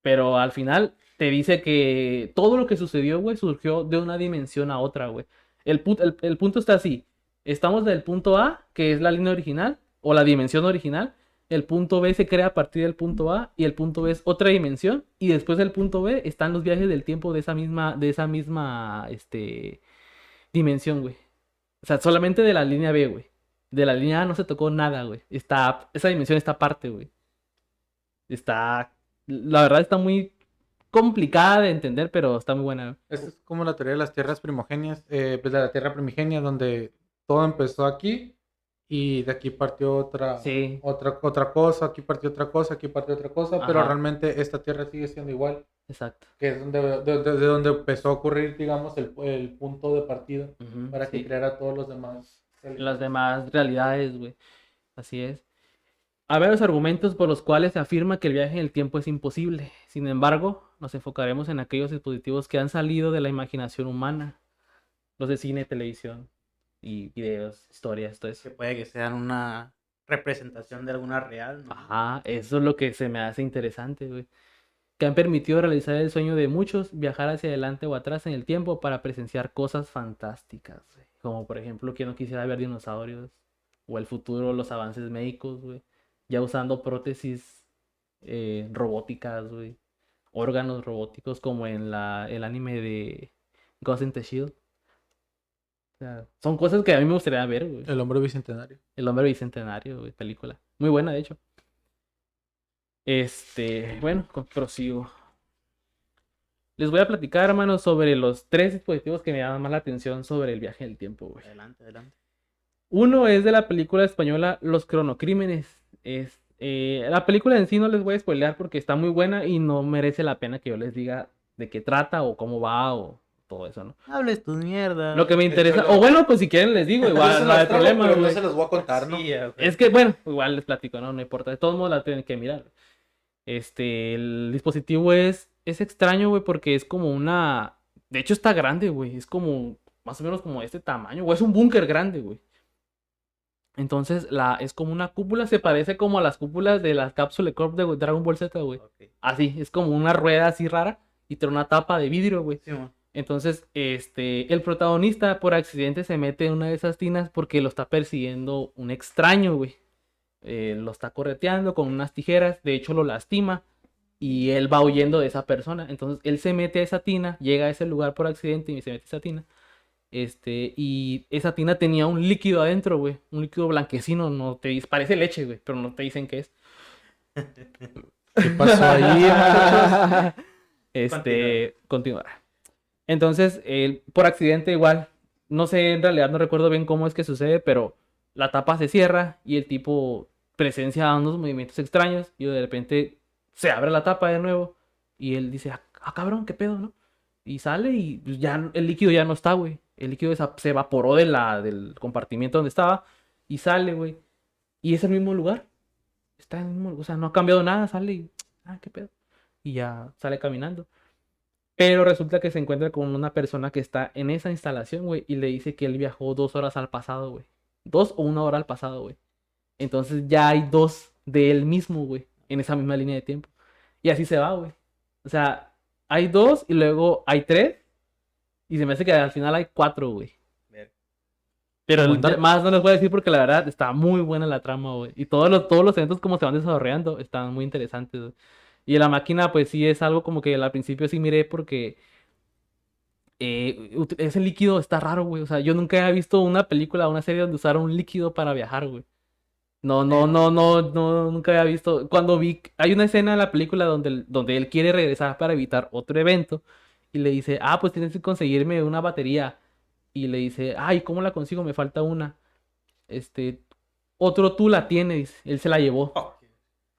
Pero al final te dice que todo lo que sucedió, güey, surgió de una dimensión a otra, güey. El, pu- el, el punto está así. Estamos del punto A, que es la línea original, o la dimensión original. El punto B se crea a partir del punto A y el punto B es otra dimensión. Y después del punto B están los viajes del tiempo de esa misma, de esa misma, este, dimensión, güey. O sea, solamente de la línea B, güey. De la línea A no se tocó nada, güey. Está, esa dimensión está aparte, güey. Está, la verdad está muy complicada de entender, pero está muy buena. Esa es como la teoría de las tierras primogenias, eh, pues de la tierra primigenia, donde todo empezó aquí y de aquí partió otra, Sí, otra, otra cosa, aquí partió otra cosa, aquí partió otra cosa, pero realmente esta tierra sigue siendo igual, exacto. que es donde, de, de- de donde empezó a ocurrir, digamos, el, el punto de partida para que sí. creara todos los demás. las demás realidades, güey. Así es. Hay varios argumentos por los cuales se afirma que el viaje en el tiempo es imposible. Sin embargo, nos enfocaremos en aquellos dispositivos que han salido de la imaginación humana. Los de cine, televisión y videos, historias, todo eso. Que puede que sean una representación de alguna real, ¿no? Ajá, eso es lo que se me hace interesante, güey. Que han permitido realizar el sueño de muchos, viajar hacia adelante o atrás en el tiempo para presenciar cosas fantásticas, güey. Como por ejemplo que no quisiera ver dinosaurios, o el futuro, los avances médicos, güey. Ya usando prótesis eh, robóticas, güey. Órganos robóticos como en la, el anime de Ghost in the Shield. O sea, son cosas que a mí me gustaría ver, güey. El hombre bicentenario. El hombre bicentenario, güey, película. Muy buena, de hecho. Este, bueno, prosigo. Les voy a platicar, hermanos, sobre los tres dispositivos que me llaman más la atención sobre el viaje del tiempo, güey. Adelante, adelante. Uno es de la película española Los Cronocrímenes. Es, eh, la película en sí no les voy a spoilear porque está muy buena y no merece la pena que yo les diga de qué trata o cómo va o todo eso, ¿no? Hables tu mierda. Lo que me interesa, lo- o bueno, pues si quieren les digo, igual no hay problema, pero no se las voy a contar, ¿no? Sí. Es que, bueno, igual les platico, ¿no? No importa. De todos modos la tienen que mirar. Este, el dispositivo es, es extraño, güey, porque es como una... De hecho está grande, güey. Es como, más o menos como este tamaño, güey. Es un búnker grande, güey. Entonces, la, es como una cúpula, se parece como a las cúpulas de las cápsulas Corp de Dragon Ball Z, güey. Así, es como una rueda así rara y tiene una tapa de vidrio, güey. Sí. Entonces, este, el protagonista por accidente se mete en una de esas tinas porque lo está persiguiendo un extraño, güey. Eh, lo está correteando con unas tijeras, de hecho lo lastima y él va huyendo de esa persona. Entonces, él se mete a esa tina, llega a ese lugar por accidente y se mete a esa tina. Este, y esa tina tenía un líquido adentro, güey. Un líquido blanquecino, no te dice, parece leche, güey, pero no te dicen qué es. ¿Qué pasó ahí, este, continuar. Entonces, él, por accidente igual, no sé, en realidad no recuerdo bien cómo es que sucede, pero la tapa se cierra y el tipo presencia unos movimientos extraños y de repente se abre la tapa de nuevo y él dice, ah, ah, cabrón, qué pedo, ¿no? Y sale y pues, ya el líquido ya no está, güey. El líquido se evaporó de la, del compartimiento donde estaba y sale, güey. Y es el mismo lugar. Está en el mismo, o sea, no ha cambiado nada, sale y, ah, qué pedo. Y ya sale caminando. Pero resulta que se encuentra con una persona que está en esa instalación, güey, y le dice que él viajó dos horas al pasado, güey. Dos o una hora al pasado, güey. Entonces ya hay dos de él mismo, güey, en esa misma línea de tiempo. Y así se va, güey. O sea, hay dos y luego hay tres. Y se me hace que al final hay cuatro, güey. Pero el- más no les voy a decir porque la verdad está muy buena la trama, güey. Y todos los, todos los eventos como se van desarrollando están muy interesantes, güey. Y la máquina, pues sí es algo como que al principio sí miré porque eh, ese líquido está raro, güey. O sea, yo nunca había visto una película o una serie donde usaron un líquido para viajar, güey. No, no, no, no, no, nunca había visto. Cuando vi, hay una escena en la película donde, donde él quiere regresar para evitar otro evento y le dice, ah, pues tienes que conseguirme una batería. Y le dice, ay, ¿cómo la consigo? Me falta una. Este, otro tú la tienes, él se la llevó.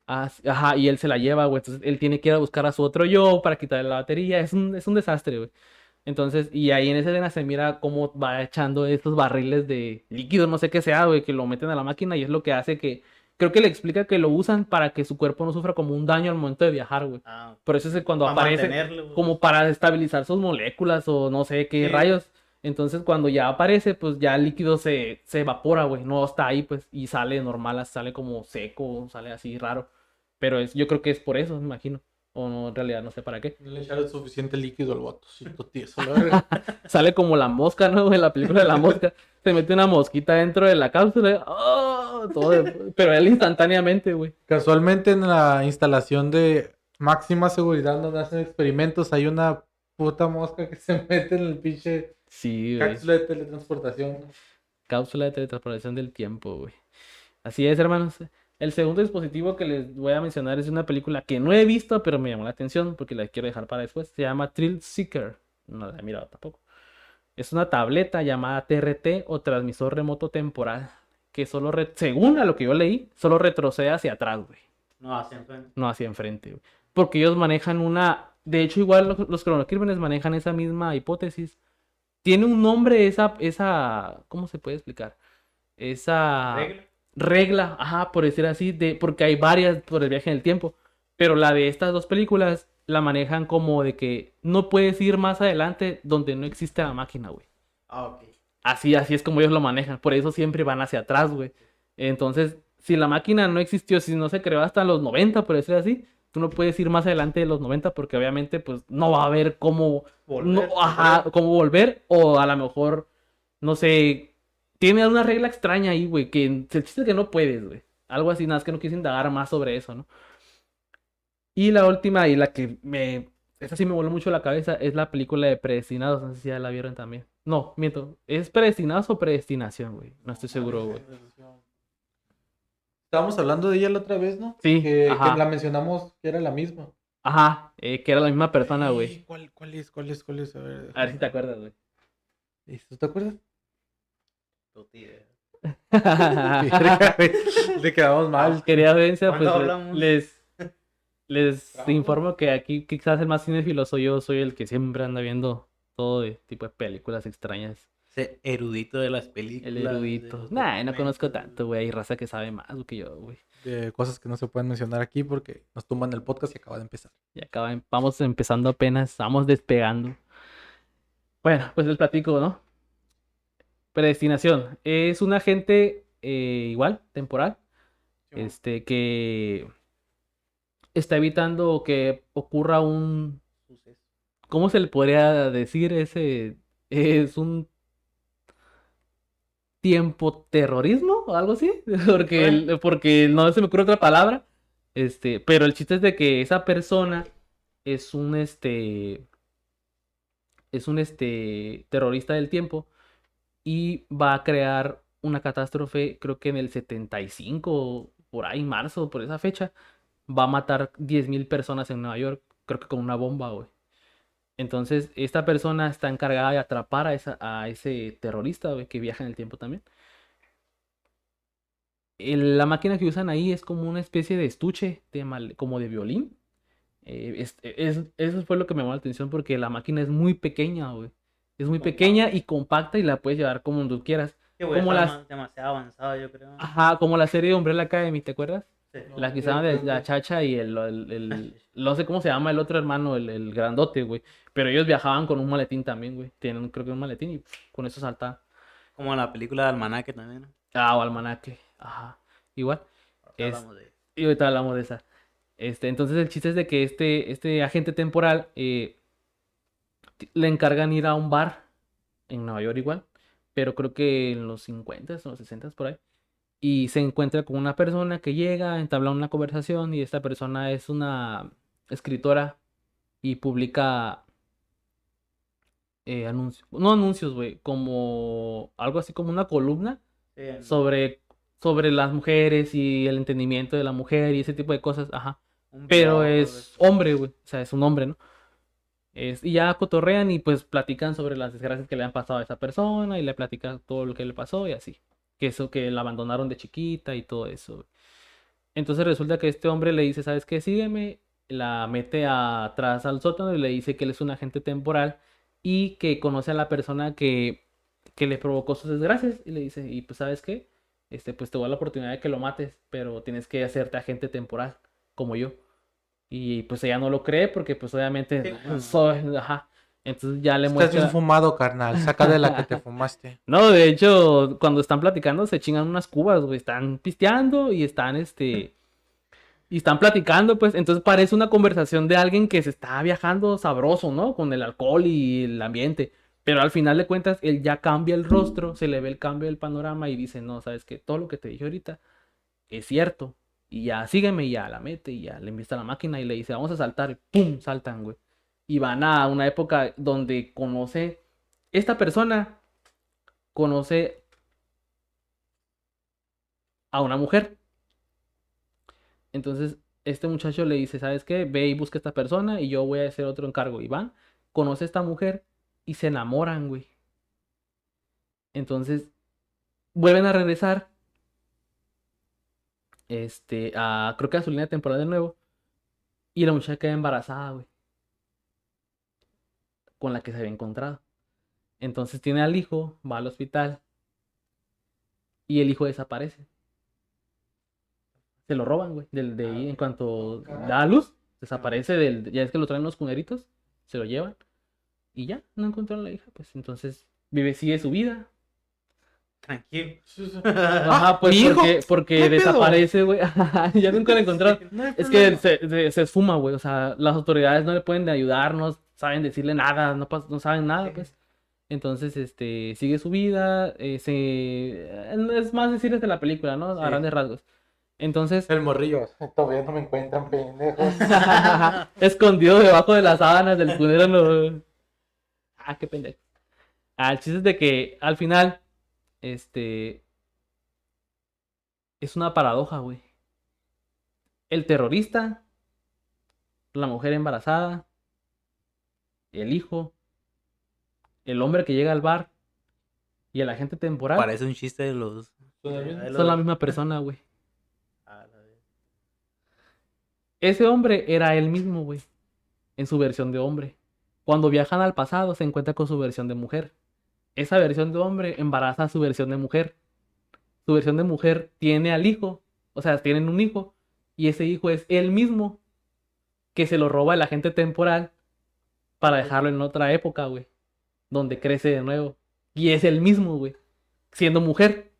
Ah, Ajá, y él se la lleva, güey. Entonces él tiene que ir a buscar a su otro yo para quitarle la batería. Es un, es un desastre, güey. Entonces, y ahí en esa escena se mira cómo va echando estos barriles de líquido, no sé qué sea, güey, que lo meten a la máquina y es lo que hace que. Creo que le explica que lo usan para que su cuerpo no sufra como un daño al momento de viajar, güey. Ah, Por eso es que cuando aparece como para estabilizar sus moléculas o no sé qué Sí. rayos. Entonces cuando ya aparece, pues ya el líquido se, se evapora, güey. No está ahí, pues, y sale normal, sale como seco, sale así raro. Pero es, yo creo que es por eso, me imagino. O no, en realidad no sé para qué. No le echaron suficiente líquido al botocito tieso, la. Sale como la mosca, ¿no? En la película de la mosca. Se mete una mosquita dentro de la cápsula. ¡oh! Todo de- Pero él instantáneamente, güey. Casualmente en la instalación de máxima seguridad donde hacen experimentos hay una puta mosca que se mete en el pinche Sí, güey. cápsula de teletransportación. Cápsula de teletransportación del tiempo, güey. Así es, hermanos. El segundo dispositivo que les voy a mencionar es una película que no he visto, pero me llamó la atención porque la quiero dejar para después. Se llama Thrill Seeker. No la he mirado tampoco. Es una tableta llamada TRT o transmisor remoto temporal. Que solo, según a lo que yo leí, solo retrocede hacia atrás, güey. No, hacia enfrente. No hacia enfrente, güey. Porque ellos manejan una. De hecho, igual los, los cronocrímenes manejan esa misma hipótesis. Tiene un nombre esa, esa. ¿Cómo se puede explicar? Esa Regla. Regla, ajá, por decir así, de, porque hay varias por el viaje en el tiempo. Pero la de estas dos películas la manejan como de que no puedes ir más adelante donde no existe la máquina, güey. Ah, ok. Así, así es como ellos lo manejan. Por eso siempre van hacia atrás, güey. Entonces, si la máquina no existió, si no se creó hasta los 90, por decir así, tú no puedes ir más adelante de los 90 porque obviamente pues no va a haber cómo, Volver, no, ajá, cómo volver o a lo mejor, no sé, tiene una regla extraña ahí, güey, que el chiste es que no puedes, güey. Algo así, nada, es que no quise indagar más sobre eso, ¿no? Y la última y la que me, esta sí me voló mucho la cabeza es la película de Predestinados, no sé si ya la vieron también. No, miento, ¿es Predestinados o Predestinación, güey? No estoy seguro, güey. Estábamos hablando de ella la otra vez, ¿no? Sí, Que, ajá. que la mencionamos que era la misma. Ajá, eh, que era la misma persona, güey. ¿Cuál, ¿Cuál es? ¿Cuál es? ¿Cuál es? A ver. A ver si te acuerdas, güey. ¿Tú te acuerdas? Güey. Le quedamos mal. Quería audiencia, pues les, les Bravo. informo que aquí quizás el más cinéfilo soy yo, soy el que siempre anda viendo todo de tipo de películas extrañas. Ese erudito de las películas. El erudito. de Nah, no conozco tanto, güey. Hay raza que sabe más que yo, güey. De cosas que no se pueden mencionar aquí porque nos tumban el podcast y acaba de empezar. Y acaba, vamos empezando apenas, vamos despegando. Bueno, pues les platico, ¿no? Predestinación. Es un agente eh, igual, temporal, este, que está evitando que ocurra un. ¿cómo se le podría decir? Ese es un tiempo terrorismo o algo así, porque, el- porque no se me ocurre otra palabra. Este, pero el chiste es de que esa persona es un este es un este terrorista del tiempo y va a crear una catástrofe, creo que en el 75 por ahí, marzo, por esa fecha, va a matar 10.000 personas en Nueva York, creo que con una bomba, güey. Entonces, esta persona está encargada de atrapar a, esa, a ese terrorista, güey, que viaja en el tiempo también. La máquina que usan ahí es como una especie de estuche, de mal- como de violín. Eh, es- es- eso fue lo que me llamó la atención porque la máquina es muy pequeña, güey. Es muy pequeña y compacta y la puedes llevar como tú quieras. Güey, Como las- ma- demasiado avanzado, yo creo. Ajá, como la serie de Umbrella Academy, ¿te acuerdas? Sí. La que estaban de la chacha y el, el, el- no sé cómo se llama el otro hermano, el, el grandote, güey. Pero ellos viajaban con un maletín también, güey. Tienen creo que un maletín y con eso saltaban. Como en la película de Almanaque también. ¿no? Ah, o almanaque. Ajá. Igual. Ahorita Es- hablamos de- Y ahorita hablamos de esa. Este, entonces el chiste es de que este, este agente temporal eh, le encargan ir a un bar en Nueva York igual, pero creo que en los 50 o los 60 por ahí. Y se encuentra con una persona que llega, entabla una conversación y esta persona es una escritora y publica eh, anuncios, no anuncios, güey, como algo así como una columna sobre, sobre las mujeres y el entendimiento de la mujer y ese tipo de cosas, ajá. un Pero es hombre, güey, o sea, es un hombre, ¿no? Es, y ya cotorrean y pues platican sobre las desgracias que le han pasado a esa persona y le platican todo lo que le pasó y así. Que eso, que la abandonaron de chiquita y todo eso. Entonces resulta que este hombre le dice, ¿sabes qué? Sígueme, la mete atrás al sótano y le dice que él es un agente temporal y que conoce a la persona que, que le provocó sus desgracias y le dice, y pues ¿sabes qué? Este, pues te voy a la oportunidad de que lo mates, pero tienes que hacerte agente temporal, como yo. Y pues ella no lo cree porque pues obviamente Sí, no. soy, ajá. Entonces ya le Estás muestra... bien fumado, carnal. Saca de la que te fumaste. No, de hecho, cuando están platicando se chingan unas cubas, güey. Están pisteando y están, este... Y están platicando, pues. Entonces parece una conversación de alguien que se está viajando sabroso, ¿no? Con el alcohol y el ambiente. Pero al final de cuentas, él ya cambia el rostro, se le ve el cambio del panorama y dice, no, sabes que todo lo que te dije ahorita es cierto. Y ya sígueme y ya la mete y ya le envía a la máquina y le dice, vamos a saltar. Y ¡pum! Saltan, güey. Y van a una época donde conoce, esta persona conoce a una mujer. Entonces, este muchacho le dice, ¿sabes qué? Ve y busca a esta persona y yo voy a hacer otro encargo. Y van, conoce a esta mujer y se enamoran, güey. Entonces, vuelven a regresar. Este, a, creo que a su línea temporal de nuevo. Y la muchacha queda embarazada, güey. Con la que se había encontrado. Entonces tiene al hijo, va al hospital. Y el hijo desaparece. Se lo roban, güey. Del, de ahí, en cuanto da a luz, desaparece del. Ya es que lo traen los cuneritos, se lo llevan. Y ya, no encontraron a la hija, pues entonces vive, sigue su vida. Tranquilo. Ajá, pues ¿mi hijo? porque, porque ¿Qué pedo? desaparece, güey. ya nunca lo encontraron. No Es que se, se, se esfuma, güey. O sea, las autoridades no le pueden ayudar, no saben decirle nada, no, pas- no saben nada, Sí. pues. Entonces, este, sigue su vida. eh, se... Es más decirles de la película, ¿no? A grandes rasgos. Entonces, El morrillo. Todavía no me encuentran, pendejos. escondido debajo de las sábanas del cunero. no- Ah, qué pendejo. Ah, el chiste es de que al final, este, es una paradoja, güey. El terrorista la mujer embarazada, el hijo, el hombre que llega al bar y el agente temporal Parece un chiste de los. Son el de mismo. los- son la misma persona, güey. Ah. Ese hombre era él mismo, güey, en su versión de hombre. Cuando viajan al pasado se encuentra con su versión de mujer. Esa versión de hombre embaraza a su versión de mujer. Su versión de mujer tiene al hijo, o sea, tienen un hijo, y ese hijo es él mismo, que se lo roba el agente temporal para dejarlo en otra época, güey, donde crece de nuevo. Y es el mismo, güey, siendo mujer.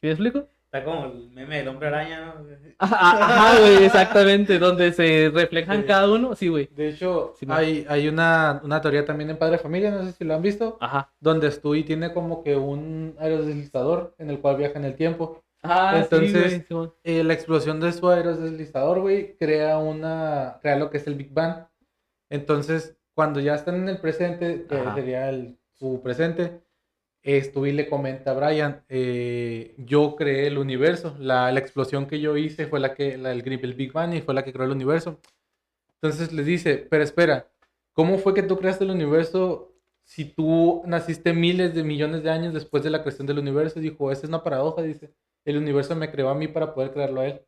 ¿Sí me explico? Está como el meme del hombre araña, ¿no? Ajá, güey, exactamente, donde se reflejan Sí. cada uno, sí, güey. De hecho, Sí, hay, hay una, una teoría también en Padre de Familia, no sé si lo han visto, Ajá. donde Stewie tiene como que un aerodeslizador en el cual viaja en el tiempo. Ah, Entonces- sí, güey. Eh, la explosión de su aerodeslizador, güey, crea una, crea lo que es el Big Bang. Entonces, cuando ya están en el presente, que sería el, su presente, eh, Stewie le comenta a Brian, eh, yo creé el universo, la, la explosión que yo hice fue la que, la, el, el Big Bang y fue la que creó el universo. Entonces le dice, pero espera, ¿cómo fue que tú creaste el universo si tú naciste miles de millones de años después de la creación del universo? Y dijo, esa es una paradoja, dice. El universo me creó a mí para poder crearlo a él.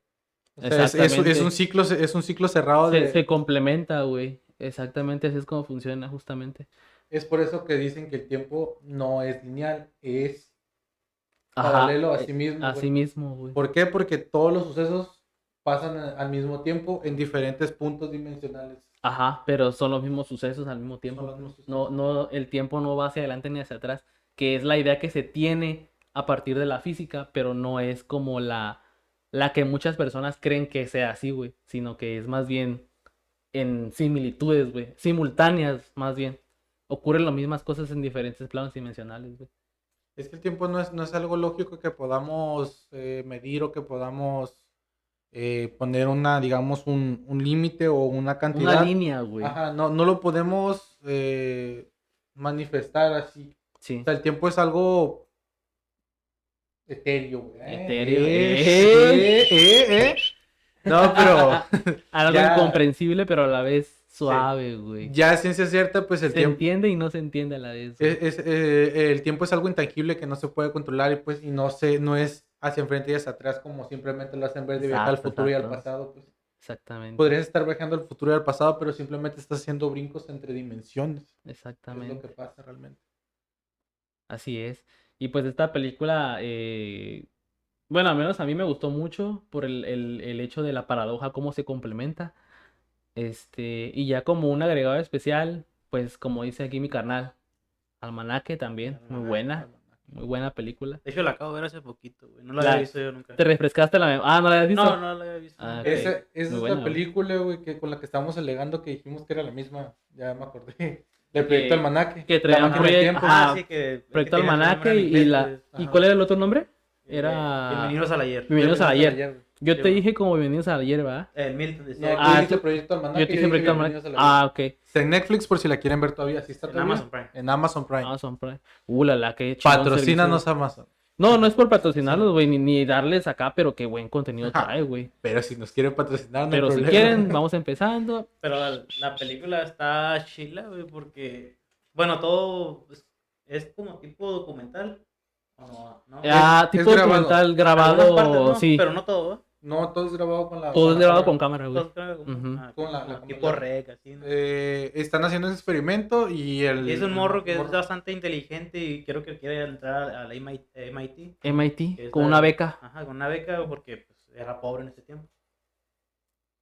O sea, es, es- Exactamente. es un ciclo, es un ciclo cerrado de... Se complementa, güey. Exactamente, así es como funciona, justamente. Es por eso que dicen que el tiempo no es lineal, es Ajá, paralelo a eh, sí mismo. Güey. ¿Por qué? Porque todos los sucesos pasan al mismo tiempo en diferentes puntos dimensionales. Ajá, pero son los mismos sucesos al mismo Son tiempo. los mismos sucesos. No, no, el tiempo no va hacia adelante ni hacia atrás, que es la idea que se tiene a partir de la física, pero no es como la, la que muchas personas creen que sea así, güey, sino que es más bien en similitudes, güey, simultáneas, más bien. Ocurren las mismas cosas en diferentes planos dimensionales, güey. Es que el tiempo no es, no es algo lógico que podamos eh, medir o que podamos eh, poner una, digamos, un, un límite o una cantidad. Una línea, güey. Ajá, no, no lo podemos eh, manifestar así. Sí. O sea, el tiempo es algo etéreo, güey. Etéreo, Eh, eh. eh, eh, eh. No, pero Algo Ya. incomprensible, pero a la vez suave, güey. ya a ciencia cierta, pues el Se tiempo, entiende y no se entiende a la vez. es, es, eh, el tiempo es algo intangible que no se puede controlar y pues y no se, no es hacia enfrente y hacia atrás como simplemente lo hacen ver de viajar al Exacto, futuro y al pasado. Pues. Exactamente. Podrías estar viajando al futuro y al pasado, pero simplemente estás haciendo brincos entre dimensiones. Es lo Exactamente. que pasa realmente. Así es. Y pues esta película, eh, bueno, al menos a mí me gustó mucho por el, el- el hecho de la paradoja, cómo se complementa. Este, y ya como un agregado especial, pues como dice aquí mi carnal, Almanaque también, muy buena, muy buena película. De hecho, la acabo de ver hace poquito, güey. No la La- había visto yo nunca. ¿Te refrescaste la memoria? Ah, ¿no la habías visto? No, no la había visto. Ah. Esa, esa es la película, güey, que con la que estábamos alegando que dijimos que era la misma. Ya me acordé. Del proyecto Que- Almanaque. que del proyecto- tiempo. ajá. Ah, sí, que. Proyecto que Almanaque y la... ¿Y cuál era el otro nombre? Eh, Era- Bienvenidos al ayer. Bienvenidos a ayer. güey. Yo Sí, te bueno. dije como bienvenidos a ayer, ¿verdad? El Milton No, decía. tú Ah, dijiste proyecto Almanaque. Yo te dije Proyecto. Ah, ok. Está en Netflix por si la quieren ver todavía. ¿Sí está en todavía? Amazon Prime. En Amazon Prime. Amazon Prime. Uh, la, la, qué chingón Patrocínanos. Amazon. No, no es por patrocinarlos, güey, ni, ni darles acá, pero qué buen contenido Ajá. trae, güey. Pero si nos quieren patrocinar, no hay Pero si quieren, vamos empezando. Pero la, la película está chila, güey, porque. Bueno, todo es, es como tipo documental. ¿o no? ¿No? Ah, tipo documental grabado, partes, ¿no? sí. Pero no todo, ¿eh? No, todo es grabado con la. Todo es grabado con cámara, güey. Ah, Con la- tipo la- rec, así, ¿no? Eh, están haciendo ese experimento y el. Y es un morro que es bastante inteligente y creo que quiere entrar a la MIT. MIT con la- una beca. Ajá, con una beca porque pues, era pobre en ese tiempo.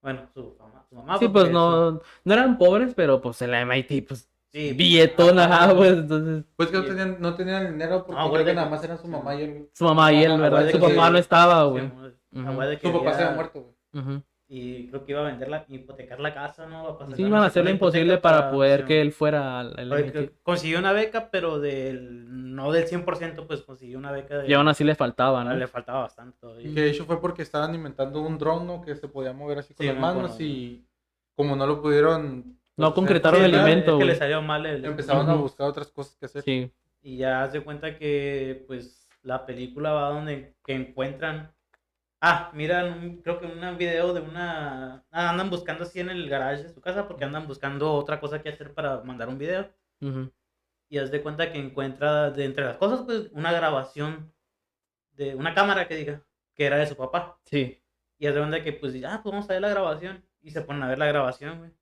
Bueno, su mamá. Su mamá Sí, pues no, no eran pobres, pero pues en la MIT, pues Sí, billetón, ajá, ajá, pues entonces Pues que no tenían, no tenían dinero porque Ah, güey, creo que nada más eran su mamá y él. su mamá y él, Ah, ¿verdad? Su papá no estaba, Sí, güey. La de que Su papá se había muerto, güey. Ujú. Y creo que iba a vender la, hipotecar la casa, ¿no? Para Sí, sacar iban a hacer lo imposible hipoteca para poder sí, que él fuera Oye, consiguió una beca, pero del no del 100%, pues consiguió una beca de... Y aún así le faltaba, ¿no? Le faltaba bastante todavía. Que de hecho fue porque estaban inventando un dron, ¿no? Que se podía mover así con Sí, las manos acuerdo. y como no lo pudieron. No pues, concretaron hacer el invento, Es que le salió mal el... Empezaban a Ujú. buscar otras cosas que hacer. Sí. Y ya se cuenta que, pues, la película va donde que encuentran Ah, miran, un- creo que un video de una... ah, andan buscando así en el garage de su casa porque andan buscando otra cosa que hacer para mandar un video. Ujú. Y haz de cuenta que encuentra de entre las cosas, pues, una grabación de una cámara que diga que era de su papá. Sí. Y haz de cuenta que, pues, ah, pues vamos a ver la grabación. Y se ponen a ver la grabación, güey.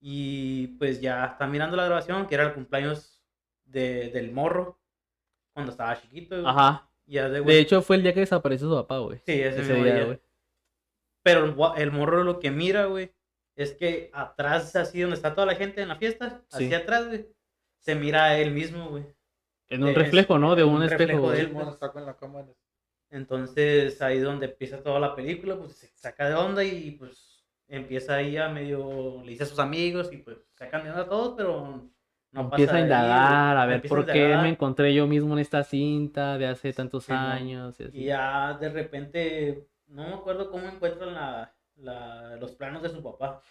Y pues ya están mirando la grabación, que era el cumpleaños de, del morro, cuando estaba chiquito. güey. Ajá. De, hecho, fue el día que desapareció su papá, güey. sí, ese, Ese día, güey. Pero el, morro lo que mira, güey, es que atrás, así donde está toda la gente en la fiesta, Sí. hacia atrás, güey, se mira a él mismo, güey. En un Es- reflejo, ¿no? De un un espejo, reflejo de güey. él. Simón está con la cámara. Entonces ahí donde empieza toda la película, pues se saca de onda y pues empieza ahí a medio, le dice a sus amigos y pues sacan de onda a todos, pero no Empieza pasa a ahí, indagar, a ver a por qué me encontré yo mismo en esta cinta de hace tantos Sí, años. y así. Y ya de repente, no me acuerdo cómo encuentran la, la- los planos de su papá.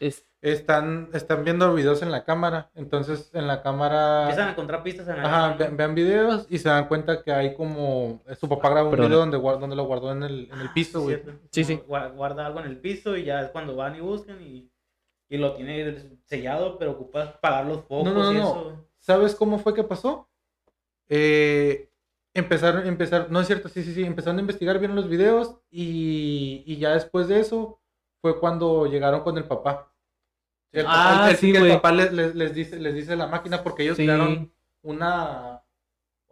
Es- Están, están viendo videos en la cámara. Entonces, en la cámara. Empiezan a encontrar pistas en la Ajá, ve- vean videos y se dan cuenta que hay como. Su papá grabó un video donde, guar- donde lo guardó en el, en el piso, güey. Sí, sí. gua- Guarda algo en el piso y ya es cuando van y buscan y, y lo tiene sellado, pero ocupa pagar los focos no, y no. eso. ¿Sabes cómo fue que pasó? Eh, empezaron, empezaron, no es cierto, sí, sí, sí, empezaron a investigar, vieron los videos y, y ya después de eso fue cuando llegaron con el papá. El papá- Ah, el- sí, que el papá les, les- les dice, les dice la máquina porque ellos Sí. crearon una,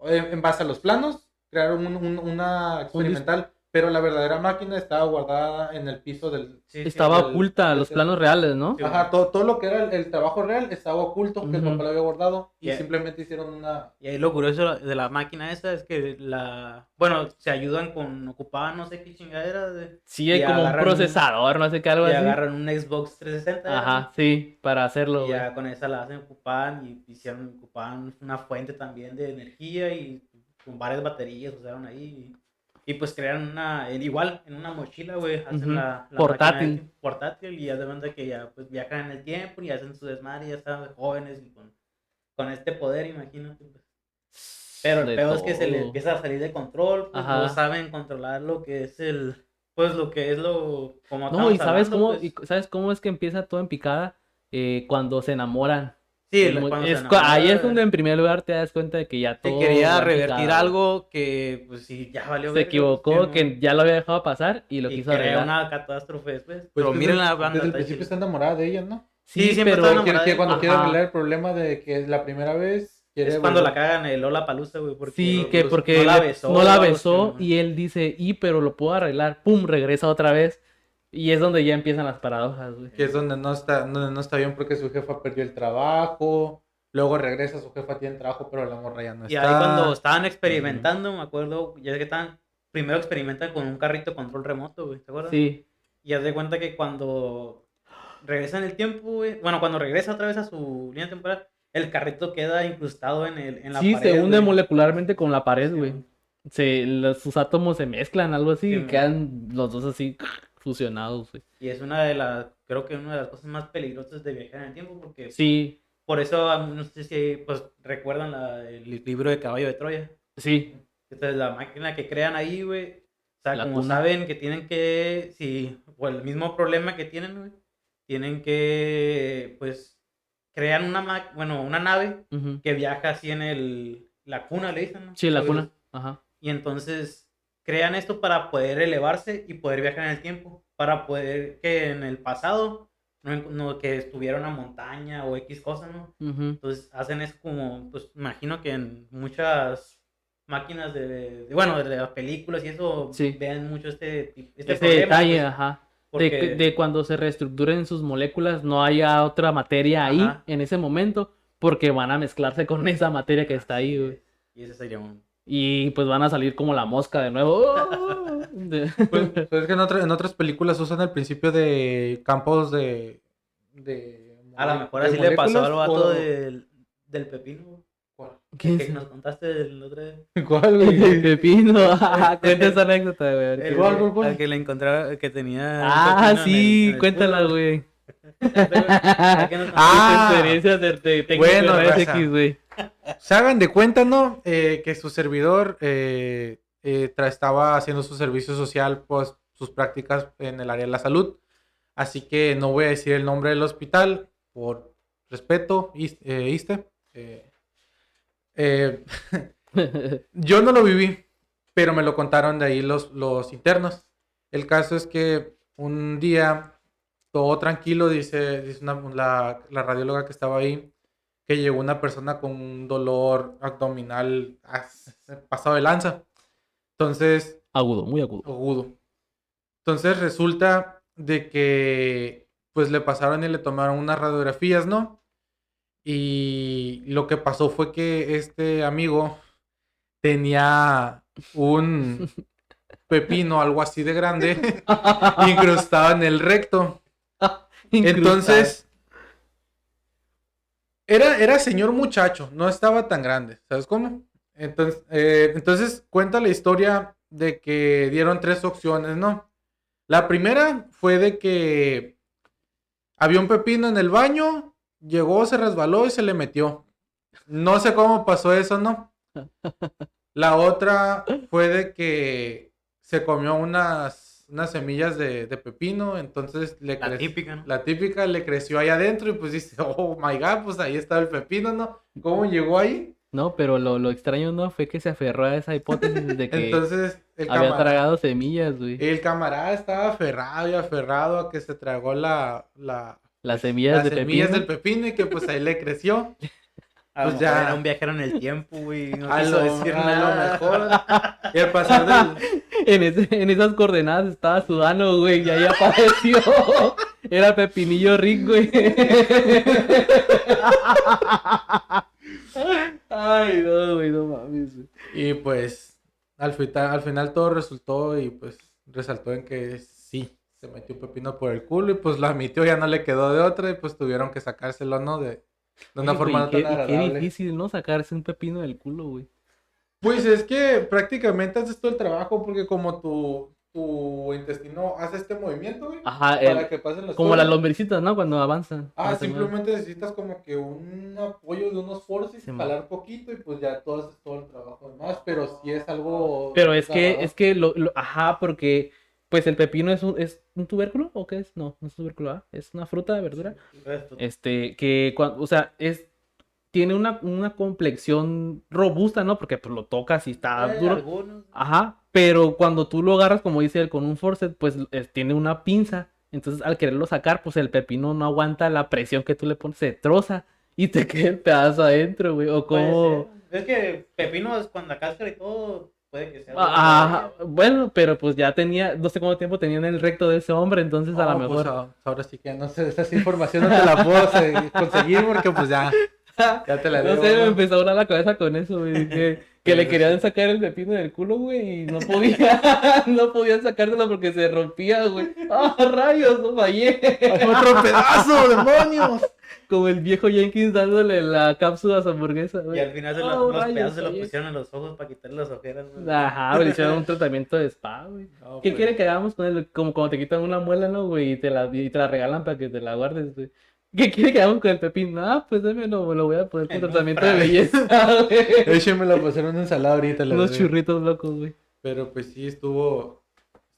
en en base a los planos, crearon un- un- una experimental, pero la verdadera máquina estaba guardada en el piso del... Sí, estaba el- oculta, el- los planos reales, ¿no? Ajá, todo, todo lo que era el, el trabajo real estaba oculto, que el papá lo había guardado y Yeah. simplemente hicieron una... Y ahí lo curioso de la máquina esa es que la... Bueno, se ayudan con... Ocupaban no sé qué chingadera de... Sí, hay Y como un procesador, no sé qué, algo Y así. agarran un Xbox 360. Ajá, sí, para hacerlo, Y ya con esa la hacen ocupaban y hicieron, ocupaban una fuente también de energía y con varias baterías usaron ahí. Y, y pues crearon una, igual, en una mochila, güey, hacen la, la Portátil. de- portátil y ya de cuenta que ya pues viajan en el tiempo y hacen su desmadre y ya están jóvenes y con, con este poder, imagínate. pues. Pero el De peor es que se les empieza a salir de control, pues no saben controlar lo que es el, pues lo que es lo, como No, y sabes hablando, cómo, pues. y sabes cómo es que empieza todo en picada Eh, cuando se enamoran. Sí, Es es ahí es donde en primer lugar te das cuenta de que ya todo que quería revertir algo que, pues sí, ya valió. Se verga, equivocó, pues, que ya lo había dejado pasar y lo y quiso arreglar. una catástrofe después. Pues Pero desde- miren la banda. Desde el principio está enamorada de ella, ¿no? Sí, siempre pero está Quiere- enamorada quiere- de- cuando quiere arreglar el problema de que la primera vez quiere Es cuando la cagan el Lola Palusa, güey. Porque Sí, que porque no la besó. y él dice, y pero lo puedo arreglar, pum, regresa otra vez. Y es donde ya empiezan las paradojas, güey. que es donde no está, donde no está bien porque su jefa perdió el trabajo, luego regresa, su jefa tiene trabajo, pero la morra ya no Y está. ahí cuando estaban experimentando, me acuerdo, ya que estaban, primero experimentan con un carrito control remoto, güey, ¿te acuerdas? Sí, Y haz de cuenta que cuando regresa en el tiempo, güey, bueno, cuando regresa otra vez a su línea temporal, el carrito queda incrustado en, el, en la sí, pared. se hunde güey. molecularmente con la pared, Sí, güey. Se, los- sus átomos se mezclan, algo así, Sí, y güey. quedan los dos así fusionados, güey. Y es una de las, creo que una de las cosas más peligrosas de viajar en el tiempo, porque Sí, por eso, ah, no sé si, pues, recuerdan la- el libro de Caballo de Troya. sí, Entonces, la máquina que crean ahí, güey, o sea, La como saben que tienen que, si, o el mismo problema que tienen, güey, tienen que, pues, crean una, ma- bueno, una nave que viaja así en el, la cuna, le dicen, ¿no? sí, la cuna, ajá. Y entonces crean esto para poder elevarse y poder viajar en el tiempo, para poder que en el pasado, no, no- que estuviera una montaña o X cosa, ¿no? Entonces hacen eso como, pues imagino que en muchas máquinas de, de- bueno, de las películas y eso, Sí. vean mucho este, este Ese problema, detalle, pues, ajá. porque- De, de cuando se reestructuren sus moléculas, no haya otra materia ahí Ajá. en ese momento, porque van a mezclarse con esa materia que está ahí, güey. Y ese sería un... Y pues van a salir como la mosca de nuevo. Pues, pues es que en, otra- en otras películas usan el principio de campos de... de A lo mejor de así le pasó al vato o- del, del pepino. ¿Quién que nos contaste el otro día. ¿Cuál, El güey? pepino. Ah, Cuenta esa anécdota, güey. El, qué- ¿Cuál, cuál, que le encontraba, que tenía... Ah, pepino en el- sí, en el cuéntala, culo. güey. ¿A qué nos contaste? Ah, Tus experiencias de, de bueno, de raza. X, güey. Se hagan de cuenta, ¿no? Eh, que su servidor eh, eh, estaba haciendo su servicio social, pues sus prácticas en el área de la salud. Así que no voy a decir el nombre del hospital por respeto, is- ISSSTE. Eh, yo no lo viví, pero me lo contaron de ahí los, internos. El caso es que un día, todo tranquilo, dice, dice la radióloga que estaba ahí, que llegó una persona con un dolor abdominal as- pasado de lanza. Entonces, agudo, muy agudo. agudo. Entonces resulta de que pues le pasaron y le tomaron unas radiografías, ¿no? Y lo que pasó fue que este amigo tenía un pepino, algo así de grande, incrustado en el recto. Entonces, era, era señor muchacho, no estaba tan grande, ¿sabes cómo? Entonces, eh, entonces cuenta la historia de que dieron tres opciones, ¿no? La primera fue de que había un pepino en el baño, llegó, se resbaló y se le metió. No sé cómo pasó eso, ¿no? La otra fue de que se comió unas, unas semillas de, de pepino, entonces le La típica, ¿no? la típica le creció ahí adentro y pues dice, oh my god, pues ahí está el pepino, ¿no? ¿Cómo llegó ahí? No, pero lo, lo extraño no fue que se aferró a esa hipótesis de que Entonces el, había camara- tragado semillas, güey. el camarada estaba aferrado y aferrado a que se tragó la, la, Las semillas las de semillas pepino. del pepino y que pues ahí le creció. A Pues lo ya. mejor Era un viajero en el tiempo, güey. No a, lo, decir a lo nada. mejor. Y al pasar del... En, ese- en esas coordenadas estaba sudano, güey, y ahí apareció. Era Pepinillo Rick, güey. Ay, no, güey, no mames. güey. Y pues al, fita- al final todo resultó y pues resaltó en que sí, se metió un pepino por el culo y pues lo admitió, ya no le quedó de otra y pues tuvieron que sacárselo, ¿no? De, de una Oye, forma güey, tan qué, difícil, ¿no? Sacarse un pepino del culo, güey. Pues es que prácticamente haces todo el trabajo porque como tu, tu intestino hace este movimiento, güey, Ajá, para el- que pasen las como cosas. las lombricitas, ¿no? Cuando avanzan. Ah, Más simplemente necesitas como que un apoyo de unos forces, Sí, jalar poquito y pues ya tú haces todo el trabajo demás, pero si es algo... Pero es que, es que, lo, lo- ajá, porque, pues el pepino es un, es un tubérculo, ¿o qué es? No, no es tubérculo, ¿ah? Es una fruta, verdura. Este, que, cua- o sea, es, tiene una, una complexión robusta, ¿no? Porque pues lo tocas y está Eh, duro. algunos. Ajá, pero cuando tú lo agarras, como dice él, con un forceps, pues es- tiene una pinza. Entonces, al quererlo sacar, pues el pepino no aguanta la presión que tú le pones, se troza y te queda el pedazo adentro, güey. O como... Es que pepino es cuando la cáscara y todo puede que sea. Ah, Ajá, bueno, pero pues ya tenía, no sé cuánto tiempo tenía en el recto de ese hombre, entonces a lo pues, mejor... ahora sí que no sé, esa información no te la puedo se- conseguir porque pues ya, ya te la No sé, me empezó a volar la cabeza con eso, güey. Que, que le querían sacar el pepino del culo, güey, y no podía, no podían sacárselo porque se rompía, güey. ¡Ah, rayos! ¡No fallé! ¡Otro pedazo, demonios! Como el viejo Jenkins dándole la cápsula a su hamburguesa, Y güey. al final se Oh, los, los rayos, pedazos se los pusieron en los ojos para quitarle las ojeras. ¿no? Ajá, le hicieron un tratamiento de spa, güey. ¿Qué pues, quiere que hagamos con él? Como cuando te quitan una muela, ¿no, güey? Y te la, y te la regalan para que te la guardes, güey. ¿Qué quiere que hagamos con el pepino? Ah, pues démelo, me lo voy a poner con tratamiento de belleza, güey. Échenmelo para hacer una ensalada ahorita. la Unos verdad. churritos locos, güey. Pero pues sí, estuvo.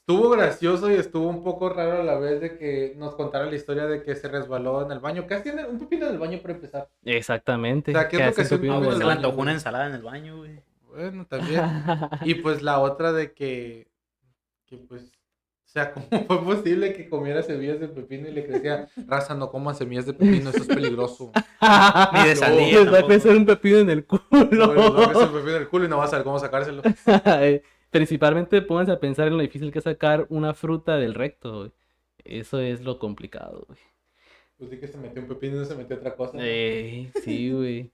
Estuvo gracioso y estuvo un poco raro a la vez de que nos contara la historia de que se resbaló en el baño. Casi en el- un pepino en el baño para empezar. Exactamente. O sea, ¿qué es lo hace que un se- pepino ah, Pues se le antojó una ensalada en el baño, güey. Bueno, también. Y pues la otra de que, que pues, sea, ¿cómo fue posible que comiera semillas de pepino y le crecía, raza, no coman semillas de pepino, eso es peligroso. Ni de No, sandía. Les va a crecer un pepino en el culo. No, no, que es el pepino en el culo y no vas a saber cómo sacárselo. Eh, Principalmente pónganse a pensar en lo difícil que es sacar una fruta del recto, güey. Eso es lo complicado, güey. Pues sí que se metió un pepino y no se metió otra cosa. ¿no? Eh, sí, güey.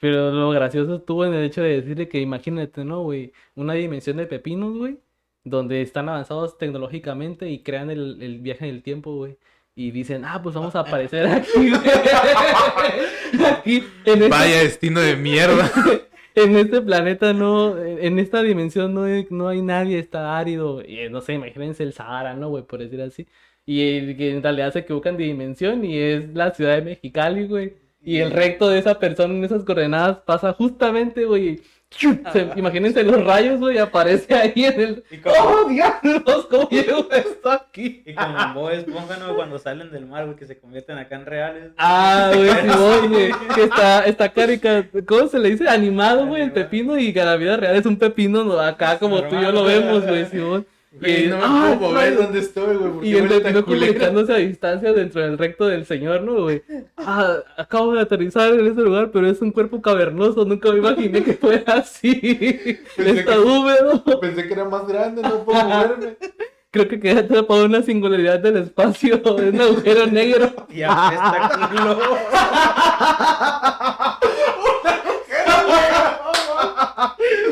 Pero lo gracioso estuvo en el hecho de decirle que imagínate, ¿no, güey? Una dimensión de pepinos, güey, donde están avanzados tecnológicamente y crean el, el viaje en el tiempo, güey. Y dicen, ah, pues vamos a aparecer aquí, güey. Aquí, en esta, Vaya destino de mierda. en este planeta no, en esta dimensión no hay, no hay nadie, está árido. Y, eh, no sé, imagínense el Sahara, ¿no, güey? Por decir así. Y eh, que en realidad se equivocan de dimensión y es la ciudad de Mexicali, güey. Y el recto de esa persona en esas coordenadas pasa justamente, güey. Se- imagínense los rayos, güey, aparece ahí en el. Y como, ¡Oh, diablos! ¿Cómo llegó esto aquí? y como en Bob Esponja, ¿no? Cuando salen del mar, güey, que se convierten acá en reales. Ah, güey, Simón, güey. Que está, está carica. ¿Cómo se le dice? Animado, güey, el pepino. Y que la vida real es un pepino, ¿no? acá como tú y yo lo vemos, güey, Simón. Güey, no me Ah, puedo mover no. donde estoy, güey. Y el culero. comunicándose a distancia dentro del recto del señor, ¿no, güey? Ah, acabo de aterrizar en ese lugar, pero es un cuerpo cavernoso. Nunca me imaginé que fuera así. Pensé Está que- húmedo. Pensé que era más grande, no puedo moverme. Creo que queda atrapado en la singularidad del espacio. Es un agujero negro. Y apesta culo.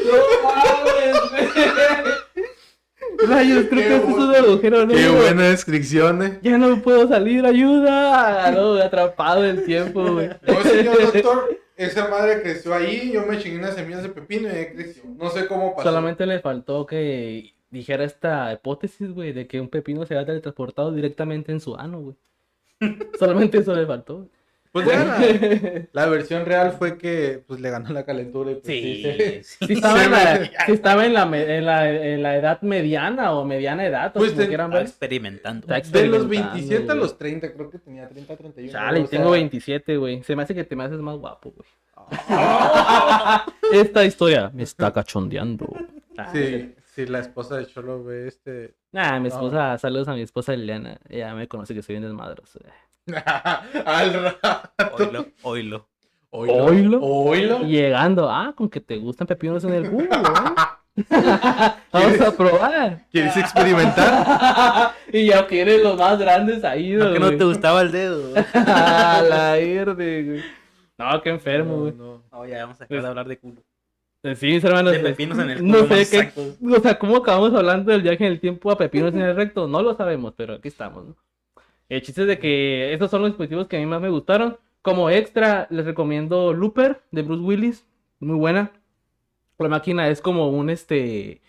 No mames, güey. Rayos, creo Qué que esto es un agujero Qué negro. buena descripción, eh. Ya no puedo salir, ayuda. No, atrapado el tiempo, güey. No, señor doctor, esa madre creció ahí, yo me chingué unas semillas de pepino y ahí creció. No sé cómo pasó. Solamente le faltó que dijera esta hipótesis, güey, de que un pepino se ha teletransportado directamente en su ano, güey. Solamente eso le faltó. Pues ya, la, la versión real fue que pues le ganó la calentura y pues, sí, se- Sí estaba, en la, Sí, sí estaba en, la, me- en, la, en la edad mediana o mediana edad, o Pues como te- quieran Estaba ver. experimentando. Está ex- De los experimentando, 27 a güey. los 30, creo que tenía 30, 31. Chale, o y sea, tengo 27, güey. Se me hace que te me haces más guapo, güey. Esta historia me está cachondeando. Sí, sí, la esposa de Cholo ve este. Nah, mi esposa, saludos a mi esposa Liliana. Ella me conoce que soy bien desmadroso. Al rato. Oilo, oilo. Oilo. Oilo. Llegando, ah, con que te gustan pepinos en el culo, ¿eh? Vamos a probar. ¿Quieres experimentar? y ya tienes los más grandes ahí, ¿No que no güey. te gustaba el dedo? A la verde, güey. No, qué enfermo, güey. No, No, ya vamos a dejar de hablar de culo. Sí, mis hermanos. De pues, pepinos en el No culo, sé más qué. O sea, ¿cómo acabamos hablando del viaje en el tiempo a pepinos en el recto? No lo sabemos, pero aquí estamos, ¿no? El chiste es de que estos son los dispositivos que a mí más me gustaron. Como extra, les recomiendo Looper de Bruce Willis. Muy buena. La máquina es como un este.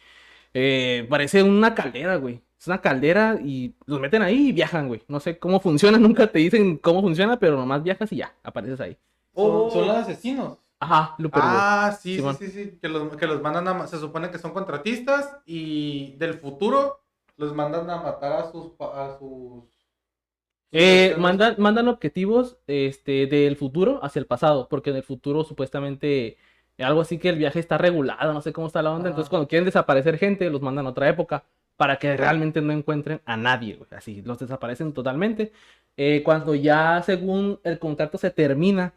eh, parece una caldera, güey. Es una caldera y los meten ahí y viajan, güey. No sé cómo funciona, nunca te dicen cómo funciona, pero nomás viajas y ya, apareces ahí. Son, son los asesinos. Ajá, Looper. Ah, sí, sí, sí, sí. Que los, que los mandan a. Se supone que son contratistas y del futuro los mandan a matar a sus. pa- A sus Eh, mandan, mandan objetivos este, del futuro hacia el pasado, porque en el futuro supuestamente algo así que el viaje está regulado, no sé cómo está la onda, entonces Ajá. cuando quieren desaparecer gente, los mandan a otra época para que realmente no encuentren a nadie, güey, así, los desaparecen totalmente. Eh, cuando ya según el contrato se termina,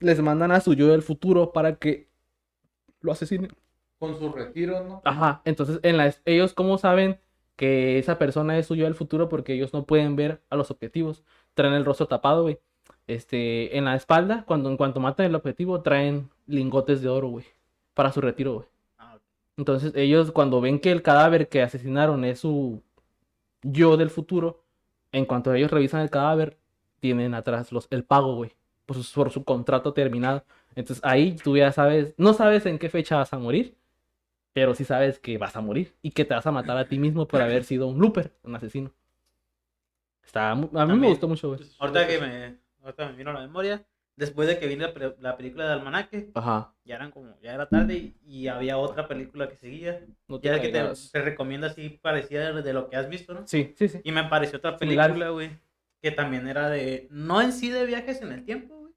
les mandan a su yo del futuro para que lo asesinen. Con su retiro, ¿no? Ajá, entonces en la, ellos cómo saben que esa persona es suyo del futuro porque ellos no pueden ver a los objetivos, traen el rostro tapado, güey. Este, en la espalda, cuando en cuanto matan el objetivo, traen lingotes de oro, güey, para su retiro, güey. Ah. Entonces ellos cuando ven que el cadáver que asesinaron es su yo del futuro, en cuanto ellos revisan el cadáver, tienen atrás los, el pago, güey, por su, por su contrato terminado. Entonces ahí tú ya sabes, no sabes en qué fecha vas a morir, pero sí sabes que vas a morir y que te vas a matar a ti mismo por haber sido un looper, un asesino. Está, a mí me También. gustó mucho, güey. Ahorita que me, ahorita me vino a la memoria, después de que vino la, la película de Almanaque, Ajá. ya eran como, ya era tarde y, y había otra película que seguía. No te Ya que te, te recomienda así parecida de lo que has visto, ¿no? Sí, sí, sí. Y me apareció otra película, güey, que también era de, no en sí de viajes en el tiempo, güey,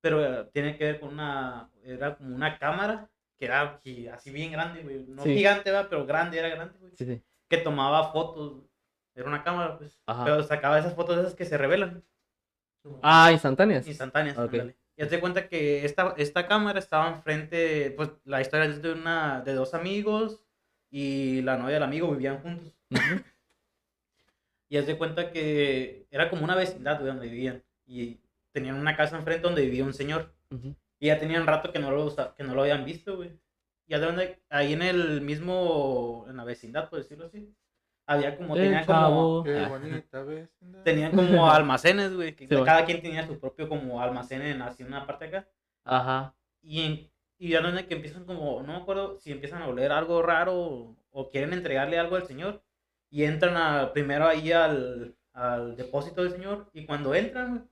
pero tiene que ver con una, era como una cámara que era así bien grande, güey, no Sí. gigante, va, pero grande, era grande, güey, Sí, sí. que tomaba fotos, era una cámara, pues, Ajá. pero sacaba esas fotos esas que se revelan, Ah, instantáneas. instantáneas. Y haz de cuenta que esta, esta cámara estaba enfrente, pues la historia es de una, de dos amigos y la novia del amigo vivían juntos. Y haz de cuenta que era como una vecindad, güey, donde vivían. Y tenían una casa enfrente donde vivía un señor. Ujú. Y ya tenían rato que no lo, usa- que no lo habían visto, güey. Y haz de que ahí en el mismo, en la vecindad, por decirlo así, había como, El tenían como. Qué Ah. bonita vecindad. tenían como almacenes, güey. que Sí, bueno. cada quien tenía su propio como almacén en así una parte acá. Ajá. Y, en, y ya donde que empiezan como, no me acuerdo si empiezan a oler algo raro o, o quieren entregarle algo al señor. Y entran a, primero ahí al, al depósito del señor. Y cuando entran, güey,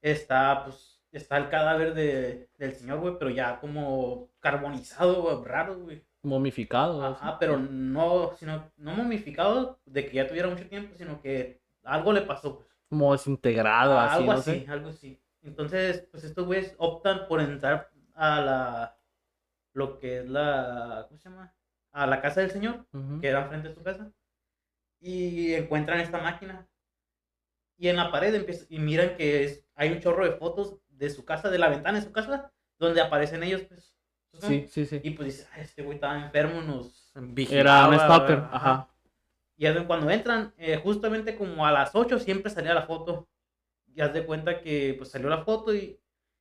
está, pues, está el cadáver de, del señor, güey, pero ya como carbonizado, güey, raro, güey. Momificado. así. Ajá, pero no, sino, no momificado de que ya tuviera mucho tiempo, sino que algo le pasó, pues. Como desintegrado, así, algo no así, sé. algo así. Entonces, pues estos güeyes optan por entrar a la, lo que es la, ¿cómo se llama? A la casa del señor, que era enfrente de su casa, y encuentran esta máquina. Y en la pared empieza, y miran que es, hay un chorro de fotos de su casa, de la ventana de su casa, donde aparecen ellos, pues. Sí, sí, sí. Y pues dice, "Ay, este güey estaba enfermo, nos Era vigilaba. un stalker, ajá". ajá. Y cuando entran, eh, justamente como a las 8 siempre salía la foto. Y haz de cuenta que pues salió la foto y,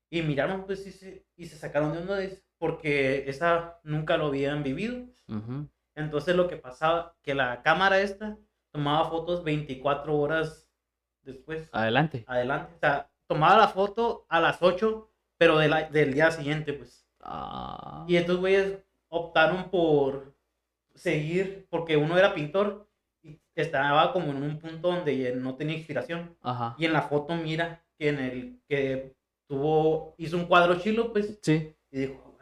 y miraron pues y se, y se sacaron de onda de- porque esa nunca lo habían vivido. Ujú. Entonces lo que pasaba, que la cámara esta tomaba fotos 24 horas después, Adelante. adelante. O sea, tomaba la foto a las 8, pero de la- del día siguiente pues. Ah. Y estos güeyes optaron por seguir, porque uno era pintor y estaba como en un punto donde no tenía inspiración. Ajá. Y en la foto mira que en el que tuvo, hizo un cuadro chilo, pues, Sí. y dijo, "Ay,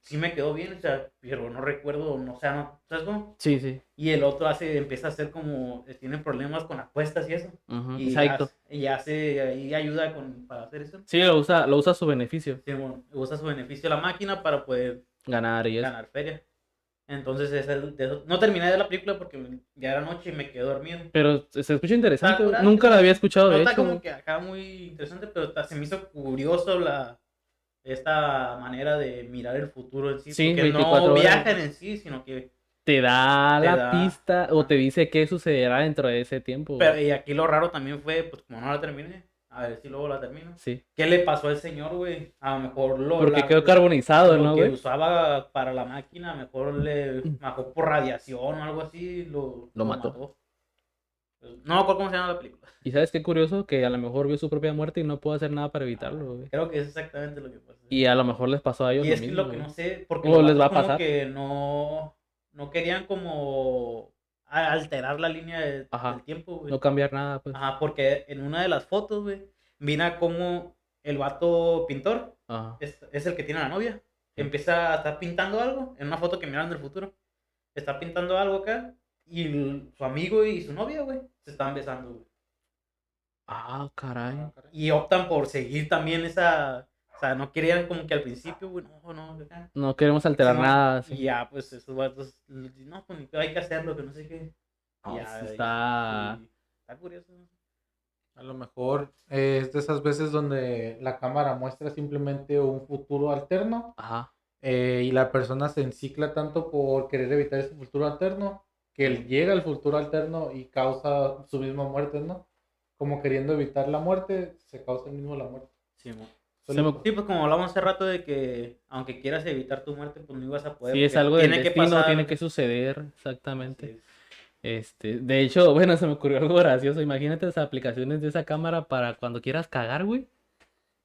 sí me quedó bien, o sea, pero no recuerdo, no, o sea, no, ¿sabes cómo? Sí, sí. Y el otro hace, empieza a hacer como, eh, tiene problemas con apuestas y eso. Ujú, Y Exacto. hace- y hace, ahí ayuda con, para hacer eso. Sí, lo usa, lo usa a su beneficio. Sí, bueno, usa su beneficio la máquina para poder Ganar y eso. ganar feria. Entonces, es el de no terminé de la película porque ya era noche y me quedé dormido. Pero se escucha interesante. Nunca la había escuchado, No de está hecho. como que acá muy interesante, pero se me hizo curioso la esta manera de mirar el futuro en sí. Sí, porque 24 no horas. viajan en sí, sino que... Te da Te la da- pista o te dice qué sucederá dentro de ese tiempo. Pero, y aquí lo raro también fue, pues como no la terminé, a ver si luego la termino. Sí. ¿Qué le pasó al señor, güey? A lo mejor lo... Porque la- quedó carbonizado, lo ¿no, que güey? usaba para la máquina, mejor le mejor por radiación o algo así, lo, Lo mató. No me acuerdo cómo se llama la película. Y sabes qué curioso que a lo mejor vio su propia muerte y no pudo hacer nada para evitarlo, güey. Creo que es exactamente lo que pasa. Y a lo mejor les pasó a ellos Y lo es mismo, lo que güey. no sé, porque O les va a pasar. que no, no querían como alterar la línea de- del tiempo, güey. No cambiar nada, pues. Ajá, porque en una de las fotos, güey, mira como el vato pintor es, es el que tiene a la novia. Sí. Empieza a estar pintando algo en una foto que miraron del futuro. Está pintando algo acá y el- su amigo y su novia, güey, se están besando, güey. Ah, caray. Y optan por seguir también esa... O sea, no querían como que al principio, güey, no, no. No queremos alterar nada. Y sí. ya, pues esos vatos, no, pues hay que hacerlo, que no sé qué. Ya, sí y- está. y Está curioso. A lo mejor eh, es de esas veces donde la cámara muestra simplemente un futuro alterno Ajá. eh, y la persona se encicla tanto por querer evitar ese futuro alterno que él llega al futuro alterno y causa su misma muerte, ¿no? Como queriendo evitar la muerte, se causa el mismo la muerte. Sí, mo- Se me- Sí, pues como hablamos hace rato de que aunque quieras evitar tu muerte, pues no ibas a poder. Sí, es algo del tiene que destino, pasar. tiene que suceder, exactamente. Sí. Este, de hecho, bueno, se me ocurrió algo gracioso. Imagínate las aplicaciones de esa cámara para cuando quieras cagar, güey.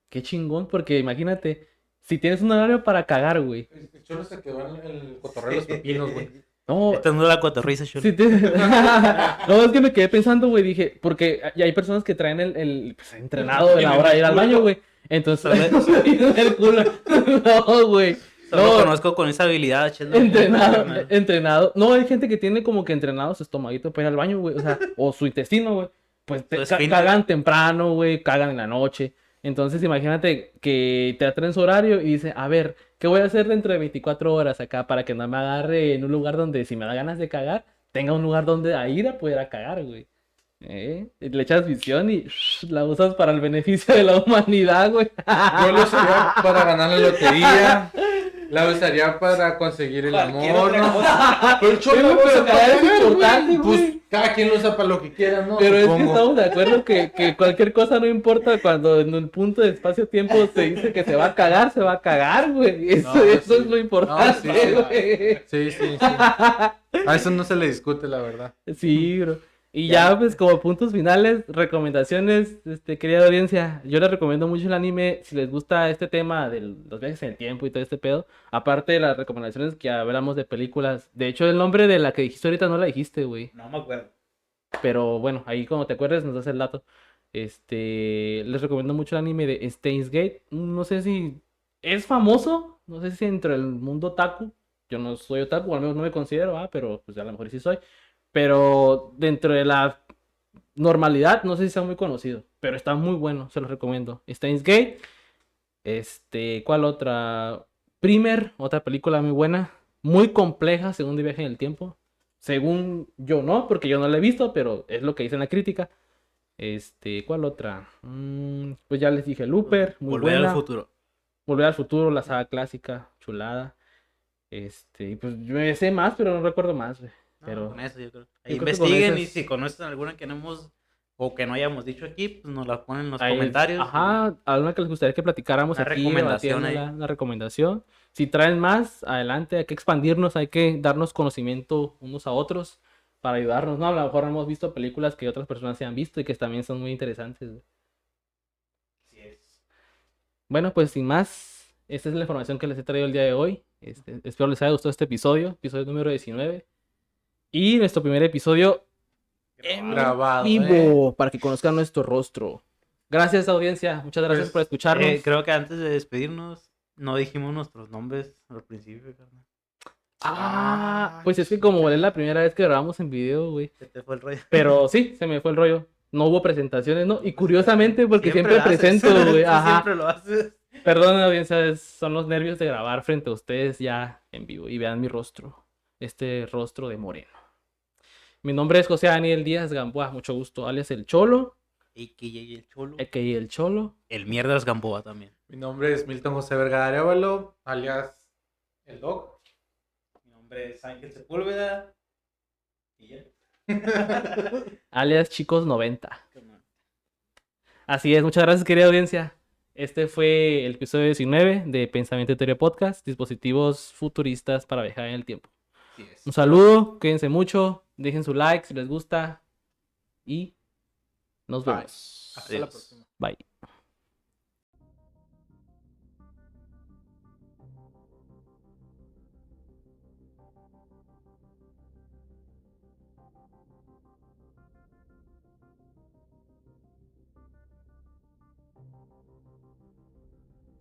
Qué chingón, porque imagínate, si tienes un horario para cagar, güey. El cholo se quedó en el cotorreo de los pepinos, güey. No, Esta no la cotorriza, sí te- no, es que me quedé pensando, güey, dije, porque hay hay personas que traen el, el pues, entrenado de la hora de ir al baño, güey. Entonces, el culo. No, güey. Solo No. conozco con esa habilidad. Entrenado, entrenado. No, hay gente que tiene como que entrenado su estomaguito para ir al baño, güey. O sea, o su intestino, güey. Pues te ca- cagan temprano, güey, cagan en la noche. Entonces, imagínate que te atren su horario y dice, a ver, ¿qué voy a hacer dentro de 24 horas acá para que no me agarre en un lugar donde si me da ganas de cagar, tenga un lugar donde a ir a poder a cagar, güey? ¿Eh? Le echas visión y la usas para el beneficio de la humanidad, güey. Yo lo usaría para ganar la lotería. La usaría para conseguir el Cualquier amor, otra ¿no? cosa. Pero el cholo Pero, para es cagar, importante, güey. Pues cada quien lo usa para lo que quiera, ¿no? Pero es que Supongo. estamos de acuerdo que, que cualquier cosa no importa cuando en un punto de espacio-tiempo se dice que se va a cagar, se va a cagar, güey. Eso, No, eso sí. es lo importante, No, sí, sí. güey. Sí, sí, sí. A eso no se le discute, la verdad. Sí, bro. Y ya, pues, como puntos finales, recomendaciones, este, querida audiencia. Yo les recomiendo mucho el anime si les gusta este tema de los viajes en el tiempo y todo este pedo. Aparte de las recomendaciones que hablamos de películas. De hecho, el nombre de la que dijiste ahorita no la dijiste, güey. No me acuerdo. Pero bueno, ahí como te acuerdas nos das el dato. Este, les recomiendo mucho el anime de Steins Gate. No sé si es famoso, no sé si dentro del mundo otaku. Yo no soy otaku, al menos no me considero, ah, pero pues a lo mejor sí soy. Pero dentro de la normalidad, no sé si sea muy conocido, pero está muy bueno, se los recomiendo. Steins Gate. Este, ¿cuál otra? Primer, otra película muy buena, muy compleja según de viaje en el tiempo. Según yo no, porque yo no la he visto, pero es lo que dice en la crítica. Este, ¿cuál otra? Mm, pues ya les dije Looper, muy Volver buena. al futuro. Volver al futuro, la saga clásica, chulada. Este, pues yo me sé más, pero no recuerdo más, No, Pero con eso yo creo. Ahí creo que con investiguen y si conocen alguna que no hemos o que no hayamos dicho aquí, pues nos la ponen en los Ahí, comentarios. Ajá, alguna que les gustaría que platicáramos Una aquí, recomendación ahí. una recomendación. Si traen más, adelante, hay que expandirnos, hay que darnos conocimiento unos a otros para ayudarnos, ¿no? A lo mejor hemos visto películas que otras personas se han visto y que también son muy interesantes. Así es. Bueno, pues sin más, esta es la información que les he traído el día de hoy. Este, espero les haya gustado este episodio, episodio número 19. Y nuestro primer episodio en Grabado, vivo, para que conozcan nuestro rostro. Gracias, audiencia. Muchas gracias Pues, por escucharnos. Eh, creo que antes de despedirnos, no dijimos nuestros nombres al principio, carnal. Ah, pues es que como es la primera vez que grabamos en video, güey. Se te fue el rollo. Pero sí, se me fue el rollo. No hubo presentaciones, ¿no? Y curiosamente, porque siempre, haces. presento, güey. Ajá. Siempre lo haces. Perdón, audiencia, son los nervios de grabar frente a ustedes ya en vivo. Y vean mi rostro. Este rostro de moreno. Mi nombre es José Daniel Díaz Gamboa, mucho gusto. Alias El Cholo, Y que llegue el cholo. a.k.a. El Cholo. El mierdas Gamboa también. Mi nombre es Milton José Vergara Arevalo, alias El Doc. Mi nombre es Ángel Sepúlveda. Y ya. Alias Chicos 90. Así es, muchas gracias querida audiencia. Este fue el episodio 19 de Pensamiento y Teoría Podcast, dispositivos futuristas para viajar en el tiempo. Un saludo, cuídense mucho, dejen su like si les gusta y nos Bye. vemos. Hasta la próxima. Bye.